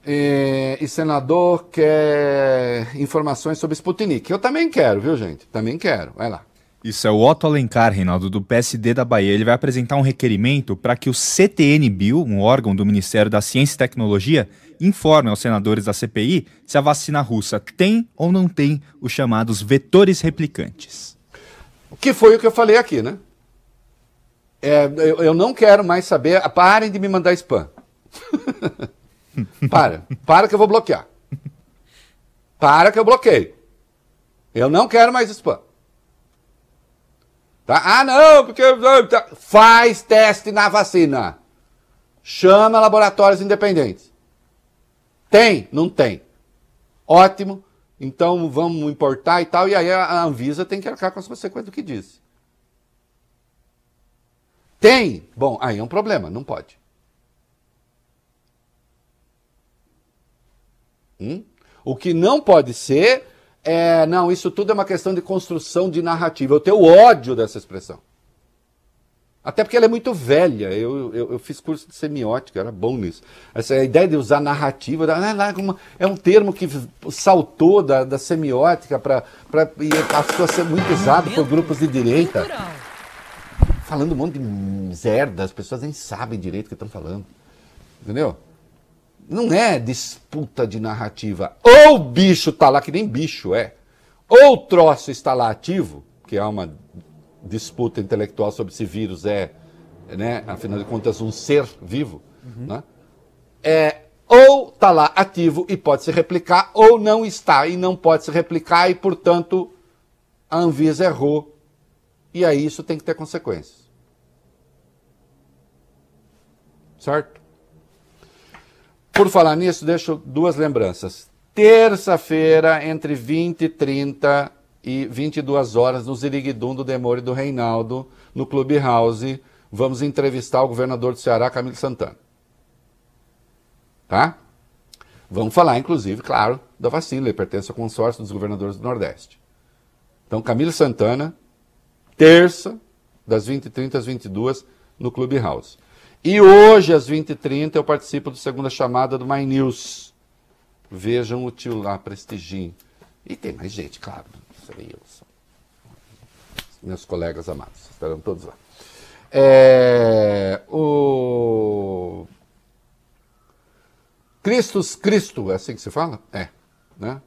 D: E, e senador quer informações sobre Sputnik. Eu também quero, viu, gente? Também quero. Vai lá.
F: Isso é o Otto Alencar, Reinaldo, do PSD da Bahia. Ele vai apresentar um requerimento para que o CTN Bio, um órgão do Ministério da Ciência e Tecnologia, informe aos senadores da CPI se a vacina russa tem ou não tem os chamados vetores replicantes.
D: Que foi o que eu falei aqui, né? É, eu, eu não quero mais saber. Parem de me mandar spam. [laughs] para. Para que eu vou bloquear. Para que eu bloqueio. Eu não quero mais spam. Tá? Ah, não, porque. Faz teste na vacina. Chama laboratórios independentes. Tem? Não tem. Ótimo. Então vamos importar e tal, e aí a a Anvisa tem que arcar com as consequências do que disse. Tem? Bom, aí é um problema, não pode. Hum? O que não pode ser é, não, isso tudo é uma questão de construção de narrativa. Eu tenho ódio dessa expressão. Até porque ela é muito velha. Eu, eu, eu fiz curso de semiótica, era bom nisso. Essa ideia de usar narrativa né, é um termo que saltou da, da semiótica para. E passou a ser muito usado por grupos de direita. Falando um monte de merda, as pessoas nem sabem direito o que estão falando. Entendeu? Não é disputa de narrativa. Ou o bicho tá lá, que nem bicho é. Ou o troço está lá ativo, que é uma disputa intelectual sobre se vírus é, né, afinal de contas, um ser vivo. Né? É, ou está lá ativo e pode se replicar, ou não está e não pode se replicar, e, portanto, a Anvisa errou. E aí isso tem que ter consequências. Certo? Por falar nisso, deixo duas lembranças. Terça-feira, entre 20 e 30 e 22 horas, no Ziriguidum do Demore do Reinaldo, no Clubhouse, vamos entrevistar o governador do Ceará, Camilo Santana. Tá? Vamos falar, inclusive, claro, da vacina. Ele pertence ao consórcio dos governadores do Nordeste. Então, Camilo Santana, terça, das 20h30 às 22 no Clubhouse. E hoje, às 20h30, eu participo do segunda chamada do My News. Vejam o tio lá, prestigiem. E tem mais gente, claro. Serei eu. Meus colegas amados. Estarão todos lá. É, o Cristos Cristo, é assim que se fala? É. Né?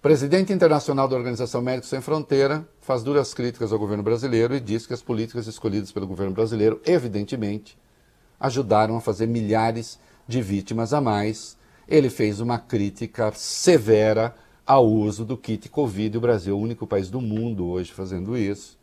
D: Presidente internacional da Organização Médicos Sem Fronteira faz duras críticas ao governo brasileiro e diz que as políticas escolhidas pelo governo brasileiro, evidentemente, ajudaram a fazer milhares de vítimas a mais. Ele fez uma crítica severa ao uso do kit Covid. O Brasil é o único país do mundo hoje fazendo isso.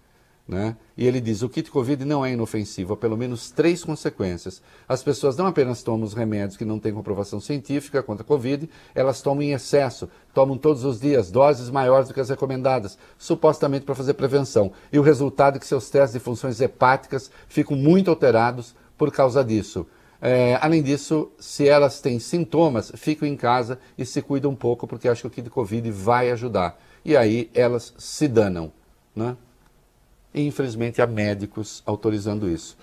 D: Né? E ele diz: o kit Covid não é inofensivo, há pelo menos três consequências. As pessoas não apenas tomam os remédios que não têm comprovação científica contra a Covid, elas tomam em excesso, tomam todos os dias doses maiores do que as recomendadas, supostamente para fazer prevenção. E o resultado é que seus testes de funções hepáticas ficam muito alterados por causa disso. É, além disso, se elas têm sintomas, ficam em casa e se cuidam um pouco, porque acham que o kit Covid vai ajudar. E aí elas se danam. Né? E infelizmente há médicos autorizando isso.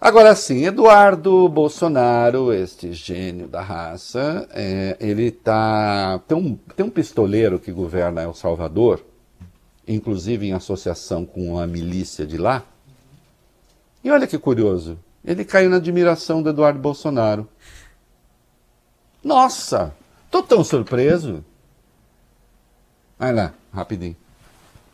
D: Agora sim, Eduardo Bolsonaro, este gênio da raça, é, ele tá. Tem um, tem um pistoleiro que governa El Salvador, inclusive em associação com a milícia de lá. E olha que curioso, ele caiu na admiração do Eduardo Bolsonaro. Nossa, tô tão surpreso. Vai lá, rapidinho.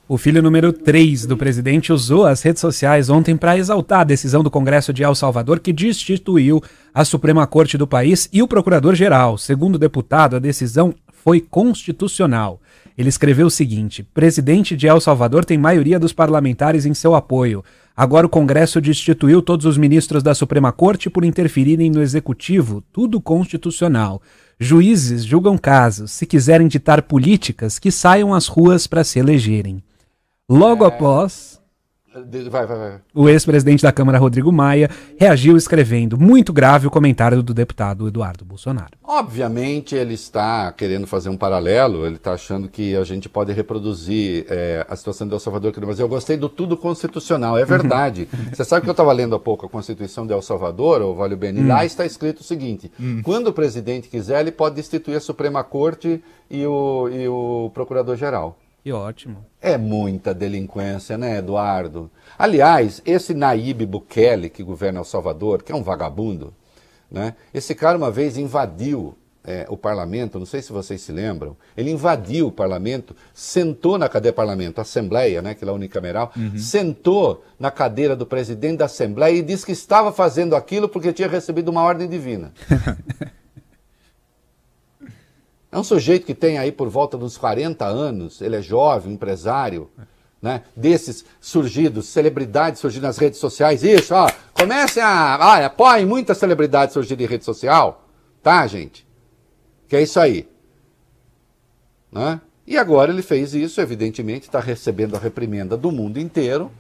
G: O filho número 3 do presidente usou as redes sociais ontem para exaltar a decisão do Congresso de El Salvador que destituiu a Suprema Corte do país e o procurador-geral. Segundo o deputado, a decisão foi constitucional. Ele escreveu o seguinte: Presidente de El Salvador tem maioria dos parlamentares em seu apoio. Agora o Congresso destituiu todos os ministros da Suprema Corte por interferirem no executivo, tudo constitucional. Juízes julgam casos. Se quiserem ditar políticas, que saiam às ruas para se elegerem. Logo após,
D: Vai, vai, vai.
G: o ex-presidente da Câmara, Rodrigo Maia, reagiu escrevendo muito grave o comentário do deputado Eduardo Bolsonaro.
D: Obviamente ele está querendo fazer um paralelo, ele está achando que a gente pode reproduzir é, a situação de El Salvador aqui no Brasil. Eu gostei do tudo constitucional, é verdade. Você sabe que eu estava lendo há pouco a Constituição de El Salvador, o Vale Beni, lá está escrito o seguinte, quando o presidente quiser, ele pode destituir a Suprema Corte e o, e o Procurador-Geral.
G: Que ótimo.
D: É muita delinquência, né, Eduardo? Aliás, esse Naíbe Bukele, que governa El Salvador, que é um vagabundo, né? Esse cara uma vez invadiu é, o parlamento, não sei se vocês se lembram, ele invadiu o parlamento, sentou na cadeira parlamento, a Assembleia, né, que é a unicameral, sentou na cadeira do presidente da Assembleia e disse que estava fazendo aquilo porque tinha recebido uma ordem divina. [laughs] É um sujeito que tem aí por volta dos 40 anos, ele é jovem, empresário, né? Desses surgidos, celebridades surgindo nas redes sociais. Isso, ó, comecem a. Ah, apoiem muitas celebridades surgindo em rede social, tá, gente? Que é isso aí. Né? E agora ele fez isso, evidentemente, está recebendo a reprimenda do mundo inteiro.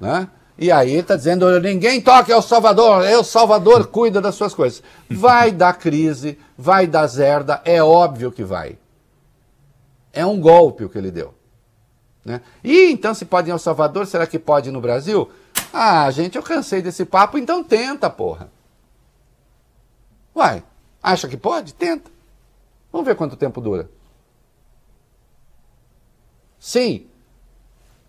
D: Né? E aí está dizendo: ninguém toca El Salvador, El Salvador cuida das suas coisas. [laughs] Vai dar crise, vai dar zerda, é óbvio que vai. É um golpe o que ele deu. Né? E então, se pode em El Salvador, será que pode no Brasil? Ah, gente, eu cansei desse papo, então tenta, porra. Uai, acha que pode? Tenta. Vamos ver quanto tempo dura. Sim,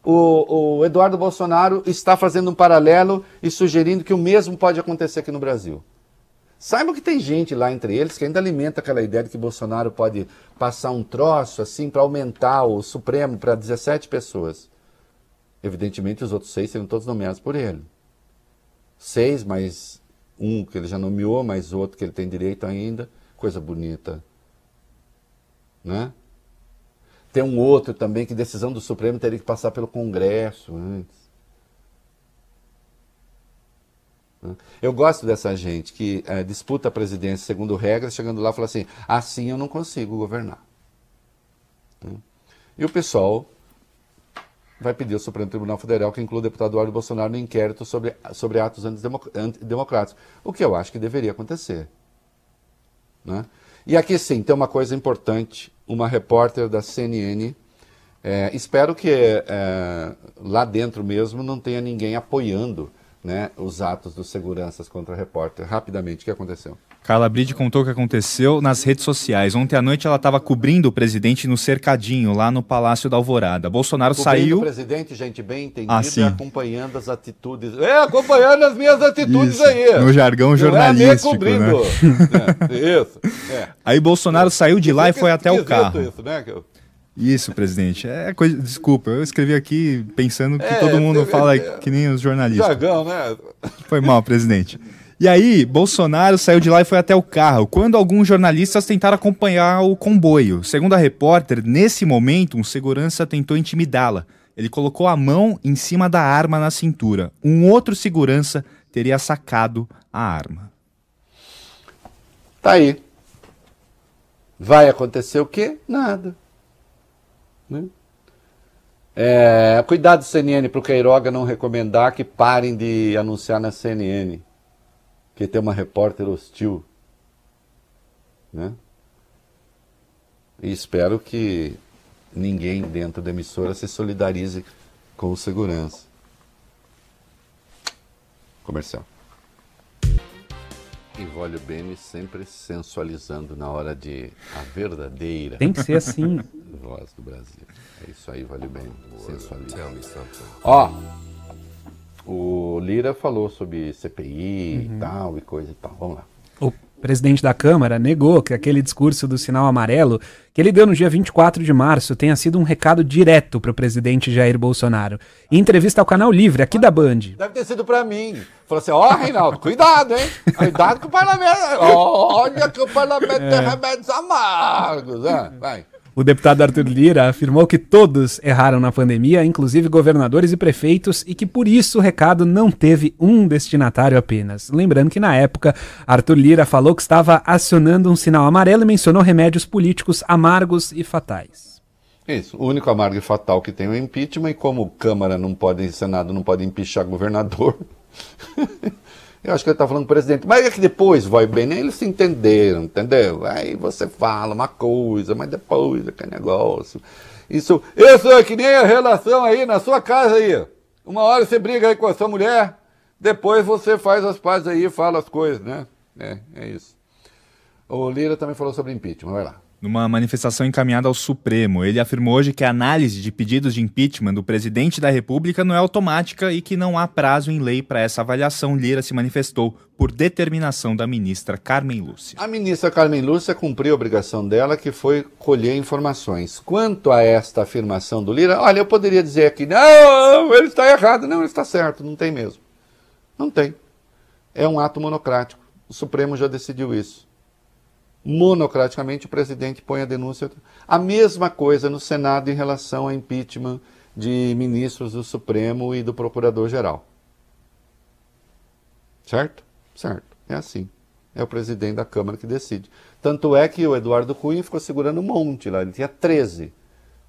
D: o, o Eduardo Bolsonaro está fazendo um paralelo e sugerindo que o mesmo pode acontecer aqui no Brasil. Saibam que tem gente lá entre eles que ainda alimenta aquela ideia de que Bolsonaro pode passar um troço assim para aumentar o Supremo para 17 pessoas. Evidentemente, os outros seis serão todos nomeados por ele. Seis, mais um que ele já nomeou, mais outro que ele tem direito ainda. Coisa bonita. Né? Tem um outro também que decisão do Supremo teria que passar pelo Congresso antes. Eu gosto dessa gente que eh, disputa a presidência segundo regras, chegando lá e fala assim: assim eu não consigo governar. E o pessoal vai pedir ao Supremo Tribunal Federal que inclua o deputado Eduardo Bolsonaro no inquérito sobre, sobre atos antidemo- antidemocráticos. O que eu acho que deveria acontecer. Né? E aqui sim, tem uma coisa importante. Uma repórter da CNN, eh, espero que eh, lá dentro mesmo não tenha ninguém apoiando né, os atos dos seguranças contra a repórter. Rapidamente, o que aconteceu?
F: Carla Bride contou o que aconteceu nas redes sociais. Ontem à noite ela estava cobrindo o presidente no cercadinho, lá no Palácio da Alvorada. Bolsonaro
D: Cobrindo
F: saiu.
D: o presidente, gente bem entendida,
F: Ah, sim.
D: e acompanhando as atitudes. É, acompanhando as minhas atitudes
F: Isso,
D: aí.
F: no jargão
D: Não é
F: jornalístico,
D: cobrindo.
F: né? [laughs]
D: É, isso. É.
F: Aí Bolsonaro saiu de lá e
D: Fica
F: foi até o carro.
D: Isso, né?
F: Isso, presidente. É coisa. Desculpa, eu escrevi aqui pensando que
D: É,
F: todo mundo
D: você-
F: fala
D: é.
F: que nem os jornalistas.
D: Jargão, né?
F: Foi mal, presidente. E aí, Bolsonaro saiu de lá e foi até o carro, quando alguns jornalistas tentaram acompanhar o comboio. Segundo a repórter, nesse momento, um segurança tentou intimidá-la. Ele colocou a mão em cima da arma na cintura. Um outro segurança teria sacado a arma.
D: Tá aí. Vai acontecer o quê? Nada. Né? É, cuidado, CNN, para o Queiroga não recomendar que parem de anunciar na CNN que tem uma repórter hostil. Né? E espero que ninguém dentro da emissora se solidarize com o segurança. Comercial. E Volio Bene sempre sensualizando na hora de a verdadeira
G: Tem que ser assim. [laughs]
D: voz do Brasil. É isso aí, Volio Bene. Sensualiza. Ó, o Lira falou sobre CPI e tal e coisa e tal. Vamos lá.
G: O presidente da Câmara negou que aquele discurso do sinal amarelo que ele deu no dia 24 de março tenha sido um recado direto para o presidente Jair Bolsonaro. Em entrevista ao canal Livre, aqui da Band.
D: Deve ter sido pra mim. Falou assim: ó, Reinaldo, cuidado, hein? Cuidado com o parlamento. Olha que o parlamento tem remédios amargos. né? Vai.
G: O deputado Arthur Lira afirmou que todos erraram na pandemia, inclusive governadores e prefeitos, e que por isso o recado não teve um destinatário apenas. Lembrando que na época, Arthur Lira falou que estava acionando um sinal amarelo e mencionou remédios políticos amargos e fatais.
D: Isso. O único amargo e fatal que tem é o impeachment, e como Câmara não pode, Senado não pode empichar governador. [laughs] Eu acho que ele está falando presidente. Mas é que depois, vai bem, eles se entenderam, entendeu? Aí você fala uma coisa, mas depois aquele negócio. Isso, isso é que nem a relação aí na sua casa aí. Uma hora você briga aí com a sua mulher, depois você faz as pazes aí e fala as coisas, né? É, é isso. O Lira também falou sobre impeachment, vai lá.
F: Numa manifestação encaminhada ao Supremo, ele afirmou hoje que a análise de pedidos de impeachment do presidente da República não é automática e que não há prazo em lei para essa avaliação. Lira se manifestou por determinação da ministra Carmen Lúcia.
D: A ministra Carmen Lúcia cumpriu a obrigação dela, que foi colher informações. Quanto a esta afirmação do Lira, olha, eu poderia dizer aqui, não, ele está errado. Não, ele está certo, não tem mesmo. Não tem. É um ato monocrático. O Supremo já decidiu isso. Monocraticamente, o presidente põe a denúncia. A mesma coisa no Senado em relação ao impeachment de ministros do Supremo e do Procurador-Geral. Certo? Certo. É assim. É o presidente da Câmara que decide. Tanto é que o Eduardo Cunha ficou segurando um monte lá. Ele tinha 13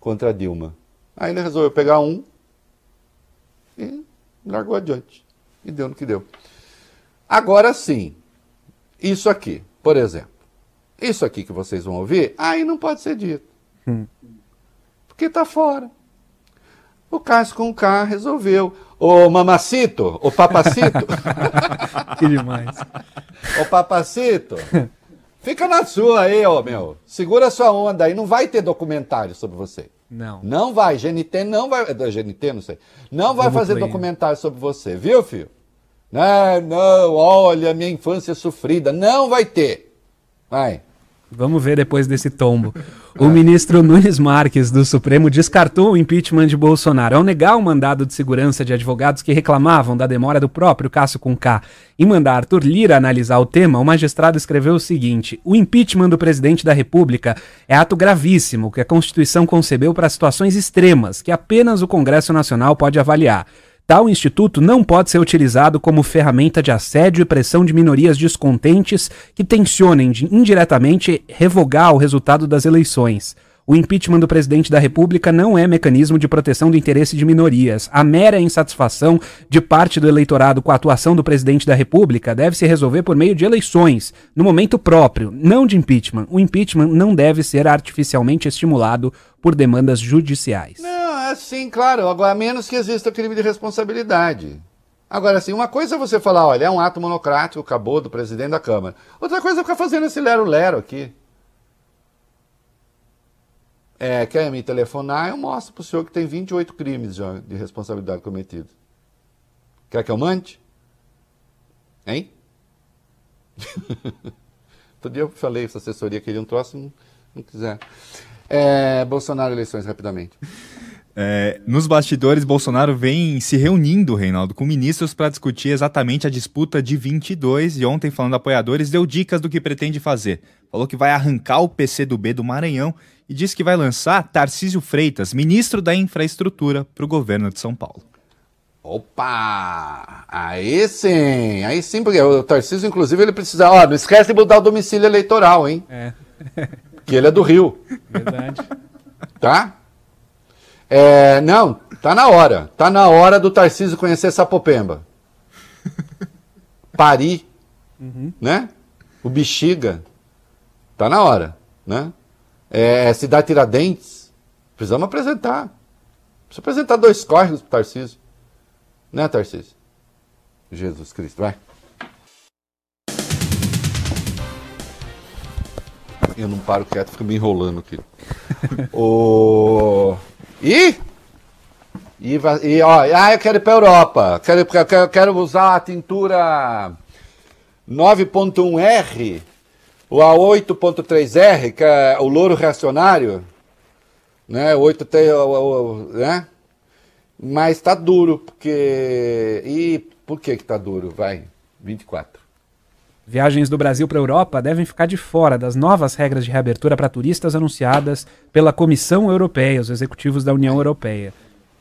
D: contra a Dilma. Aí ele resolveu pegar um e largou adiante. E deu no que deu. Agora sim, isso aqui, por exemplo. Isso aqui que vocês vão ouvir, aí não pode ser dito. Porque está fora. O Cássio com K resolveu. Ô mamacito, ô papacito, [laughs]
G: Que demais.
D: ô papacito, fica na sua aí, ô meu. Segura sua onda aí, não vai ter documentário sobre você.
G: Não.
D: Não vai, GNT não vai. é Da GNT, não sei. Não vai
G: Globo
D: fazer
G: Play, né?
D: documentário sobre você, viu, filho? Não, não, olha, minha infância sofrida. Não vai ter. Vai.
G: Vamos ver depois desse tombo. O ministro Nunes Marques do Supremo descartou o impeachment de Bolsonaro ao negar o mandado de segurança de advogados que reclamavam da demora do próprio Cássio Conká em mandar Arthur Lira analisar o tema. O magistrado escreveu o seguinte: o impeachment do presidente da República é ato gravíssimo que a Constituição concebeu para situações extremas que apenas o Congresso Nacional pode avaliar. Tal instituto não pode ser utilizado como ferramenta de assédio e pressão de minorias descontentes que tensionem de indiretamente revogar o resultado das eleições. O impeachment do presidente da República não é mecanismo de proteção do interesse de minorias. A mera insatisfação de parte do eleitorado com a atuação do presidente da República deve se resolver por meio de eleições, no momento próprio, não de impeachment. O impeachment não deve ser artificialmente estimulado por demandas judiciais.
D: Não, assim, claro. Agora, a menos que exista crime de responsabilidade. Agora, assim, uma coisa é você falar, olha, é um ato monocrático, acabou do presidente da Câmara. Outra coisa é ficar fazendo esse lero-lero aqui. É, quer me telefonar, eu mostro pro senhor que tem 28 crimes de responsabilidade cometidos. Quer que eu mande? Hein? [laughs] Outro dia eu falei, essa assessoria queria um troço, não, não quiser. É, Bolsonaro, eleições, rapidamente.
F: É, nos bastidores, Bolsonaro vem se reunindo, Reinaldo, com ministros para discutir exatamente a disputa de 22 e ontem, falando apoiadores, deu dicas do que pretende fazer. Falou que vai arrancar o PCdoB do Maranhão e disse que vai lançar Tarcísio Freitas, ministro da Infraestrutura, para o governo de São Paulo.
D: Opa! Aí sim, aí sim, porque o Tarcísio, inclusive, ele precisa. Ó, não esquece de mudar o domicílio eleitoral, hein?
G: É,
D: Que ele é do Rio,
G: verdade.
D: tá? É, não, tá na hora. Tá na hora do Tarcísio conhecer Sapopemba. Pari, né? O Bexiga. Tá na hora, né? É, Cidade Tiradentes. Precisamos apresentar. Precisa apresentar dois córregos pro Tarcísio. Né, Tarcísio? Jesus Cristo, vai. Eu não paro quieto, fico me enrolando aqui. [laughs] o... E? E, e ó, ah, eu quero ir pra Europa. Quero, quero, quero usar a tintura 9.1R ou a 8.3R, que é o louro reacionário. Né? O 8 tem, né? Mas tá duro, porque. E por que que tá duro? Vai, 24.
G: Viagens do Brasil para a Europa devem ficar de fora das novas regras de reabertura para turistas anunciadas pela Comissão Europeia, os executivos da União Europeia.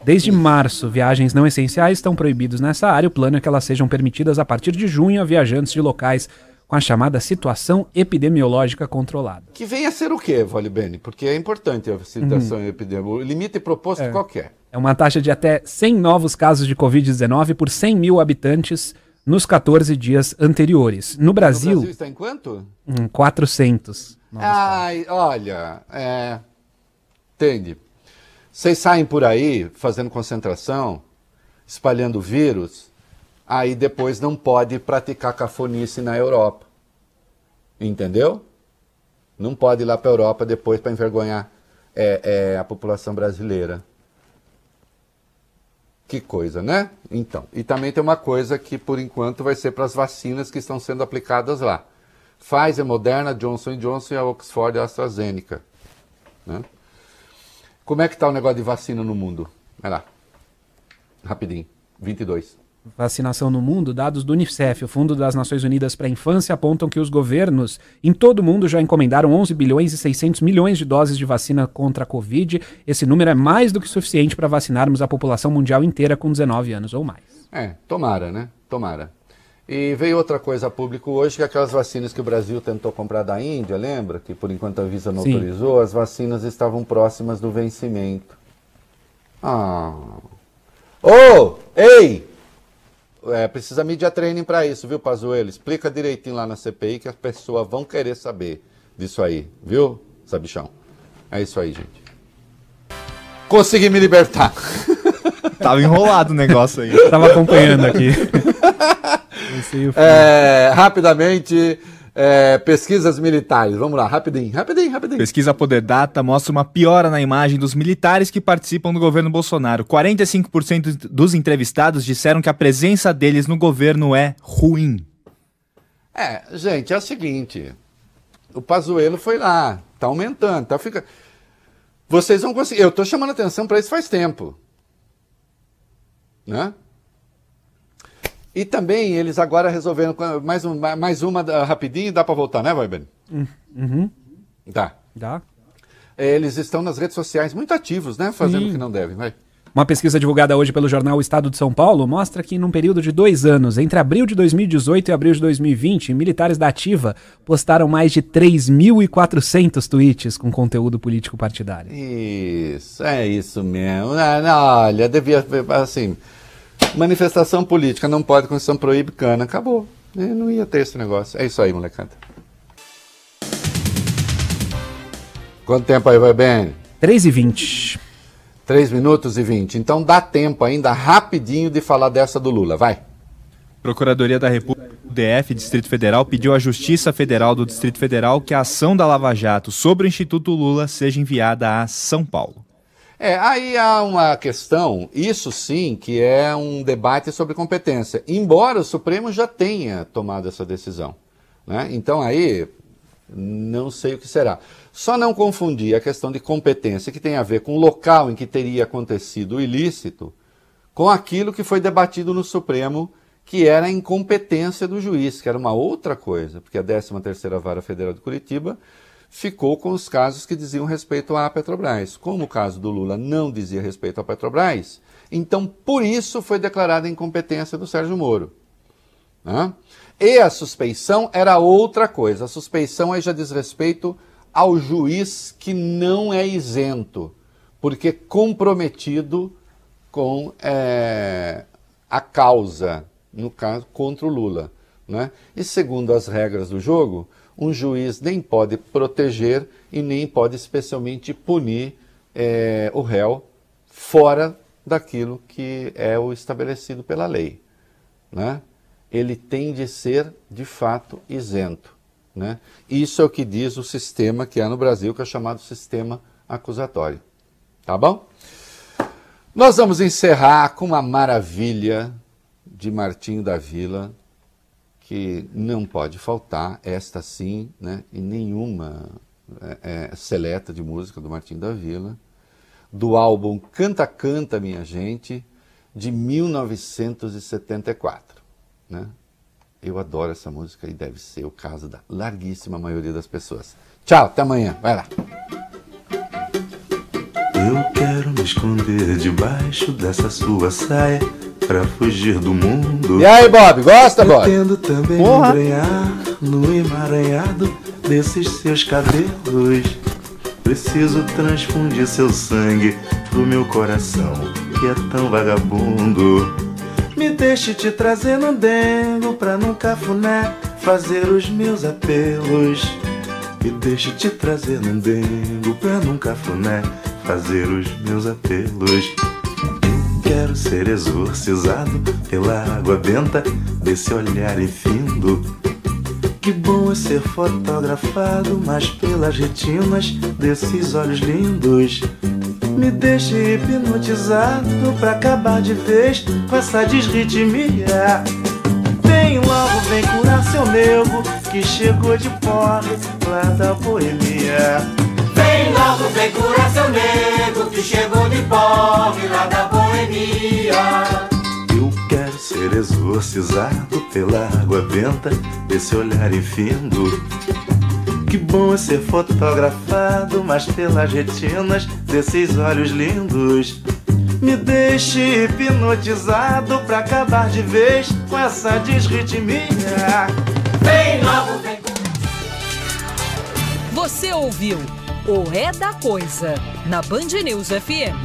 G: Desde março, viagens não essenciais estão proibidos nessa área. O plano é que elas sejam permitidas a partir de junho a viajantes de locais com a chamada situação epidemiológica controlada.
D: Que venha a ser o quê, Vale Bene? Porque é importante a situação epidemiológica. O limite proposto qualquer.
G: É uma taxa de até 100 novos casos de Covid-19 por 100 mil habitantes nos 14 dias anteriores. No
D: No
G: Brasil,
D: Brasil está em quanto?
G: hum, 400.
D: Ai, olha, é. Entende? Vocês saem por aí fazendo concentração, espalhando vírus, aí depois não pode praticar cafonice na Europa. Entendeu? Não pode ir lá para a Europa depois para envergonhar é, é, a população brasileira. Que coisa, né? Então, e também tem uma coisa que por enquanto vai ser para as vacinas que estão sendo aplicadas lá. Pfizer, Moderna, Johnson Johnson e a Oxford a AstraZeneca. né? Como é que está o negócio de vacina no mundo? Vai lá. Rapidinho. 22.
G: Vacinação no mundo, dados do Unicef, o Fundo das Nações Unidas para a Infância, apontam que os governos em todo o mundo já encomendaram 11 bilhões e 600 milhões de doses de vacina contra a Covid. Esse número é mais do que suficiente para vacinarmos a população mundial inteira com 19 anos ou mais.
D: É, tomara, né? Tomara. E veio outra coisa a público hoje, que é aquelas vacinas que o Brasil tentou comprar da Índia, lembra? Que por enquanto a Visa não
G: Sim.
D: autorizou, as vacinas estavam próximas do vencimento. Ah. Ô! ei! É, precisa media training para isso, viu, Pazuello? Explica direitinho lá na CPI que as pessoas vão querer saber disso aí, viu, Sabichão? É isso aí, gente. Consegui me libertar. [laughs]
F: Tava enrolado o negócio aí.
G: Tava acompanhando aqui. [laughs]
D: É, rapidamente, é, pesquisas militares. Vamos lá, rapidinho, rapidinho, rapidinho.
F: Pesquisa Poder Data mostra uma piora na imagem dos militares que participam do governo Bolsonaro. 45% dos entrevistados disseram que a presença deles no governo é ruim.
D: É, gente, é o seguinte. O Pazuello foi lá, tá aumentando, tá ficando. Vocês vão conseguir. Eu tô chamando atenção para isso faz tempo. Né? E também eles agora resolveram mais, um, mais uma rapidinho, dá para voltar, né, Weber?
G: Uhum.
D: Tá.
G: Dá.
D: Eles estão nas redes sociais muito ativos, né? Fazendo o que não devem, vai.
G: Uma pesquisa divulgada hoje pelo jornal O Estado de São Paulo mostra que, num período de dois anos, entre abril de 2018 e abril de 2020, militares da Ativa postaram mais de 3.400 tweets com conteúdo político partidário.
D: Isso, é isso mesmo. Ah, olha, devia, assim, manifestação política não pode, Constituição proíbe cana, acabou. Eu não ia ter esse negócio. É isso aí, molecada. Quanto tempo aí vai bem?
G: 3 e 20.
D: 3 minutos e 20. Então dá tempo ainda rapidinho de falar dessa do Lula, vai.
F: Procuradoria da República, DF, Distrito Federal, pediu à Justiça Federal do Distrito Federal que a ação da Lava Jato sobre o Instituto Lula seja enviada a São Paulo.
D: É, aí há uma questão, isso sim, que é um debate sobre competência, embora o Supremo já tenha tomado essa decisão. Né? Então aí, não sei o que será. Só não confundir a questão de competência, que tem a ver com o local em que teria acontecido o ilícito, com aquilo que foi debatido no Supremo, que era a incompetência do juiz, que era uma outra coisa, porque a 13ª Vara Federal de Curitiba ficou com os casos que diziam respeito à Petrobras. Como o caso do Lula não dizia respeito à Petrobras, então por isso foi declarada a incompetência do Sérgio Moro. né? E a suspeição era outra coisa. A suspeição aí já diz respeito ao juiz que não é isento, porque comprometido com eh, a causa, no caso, contra o Lula. Né? E segundo as regras do jogo, um juiz nem pode proteger e nem pode especialmente punir eh, o réu fora daquilo que é o estabelecido pela lei. Né? Ele tem de ser, de fato, isento. Né? Isso é o que diz o sistema que há no Brasil, que é chamado sistema acusatório. Tá bom? Nós vamos encerrar com uma maravilha de Martinho da Vila, que não pode faltar, esta sim, né, em nenhuma é, é, seleta de música do Martinho da Vila, do álbum Canta Canta Minha Gente, de 1974. Né? Eu adoro essa música e deve ser o caso da larguíssima maioria das pessoas. Tchau, até amanhã. Vai lá.
B: Eu quero me esconder debaixo dessa sua saia pra fugir do mundo.
D: E aí, Bob? Gosta, Bob?
B: Pretendo também
F: Porra.
B: embrenhar no emaranhado desses seus cabelos. Preciso transfundir seu sangue pro meu coração, que é tão vagabundo. Me deixe te trazer no dengo pra num cafuné fazer os meus apelos. Me deixe te trazer num dengo pra num cafuné fazer os meus apelos. Quero ser exorcizado pela água benta desse olhar infindo. Que bom é ser fotografado, mas pelas retinas desses olhos lindos. Me deixe hipnotizado pra acabar de vez com essa desritmia. Vem logo, vem curar seu nego que chegou de porre lá da boemia.
I: Vem logo, vem curar seu nego que chegou de pobre lá da boemia.
B: Eu quero ser exorcizado pela água benta desse olhar infindo. Que bom é ser fotografado, mas pelas retinas desses olhos lindos. Me deixe hipnotizado pra acabar de vez com essa desritmia.
J: Vem logo, vem
A: Você ouviu o É da Coisa na Band News FM.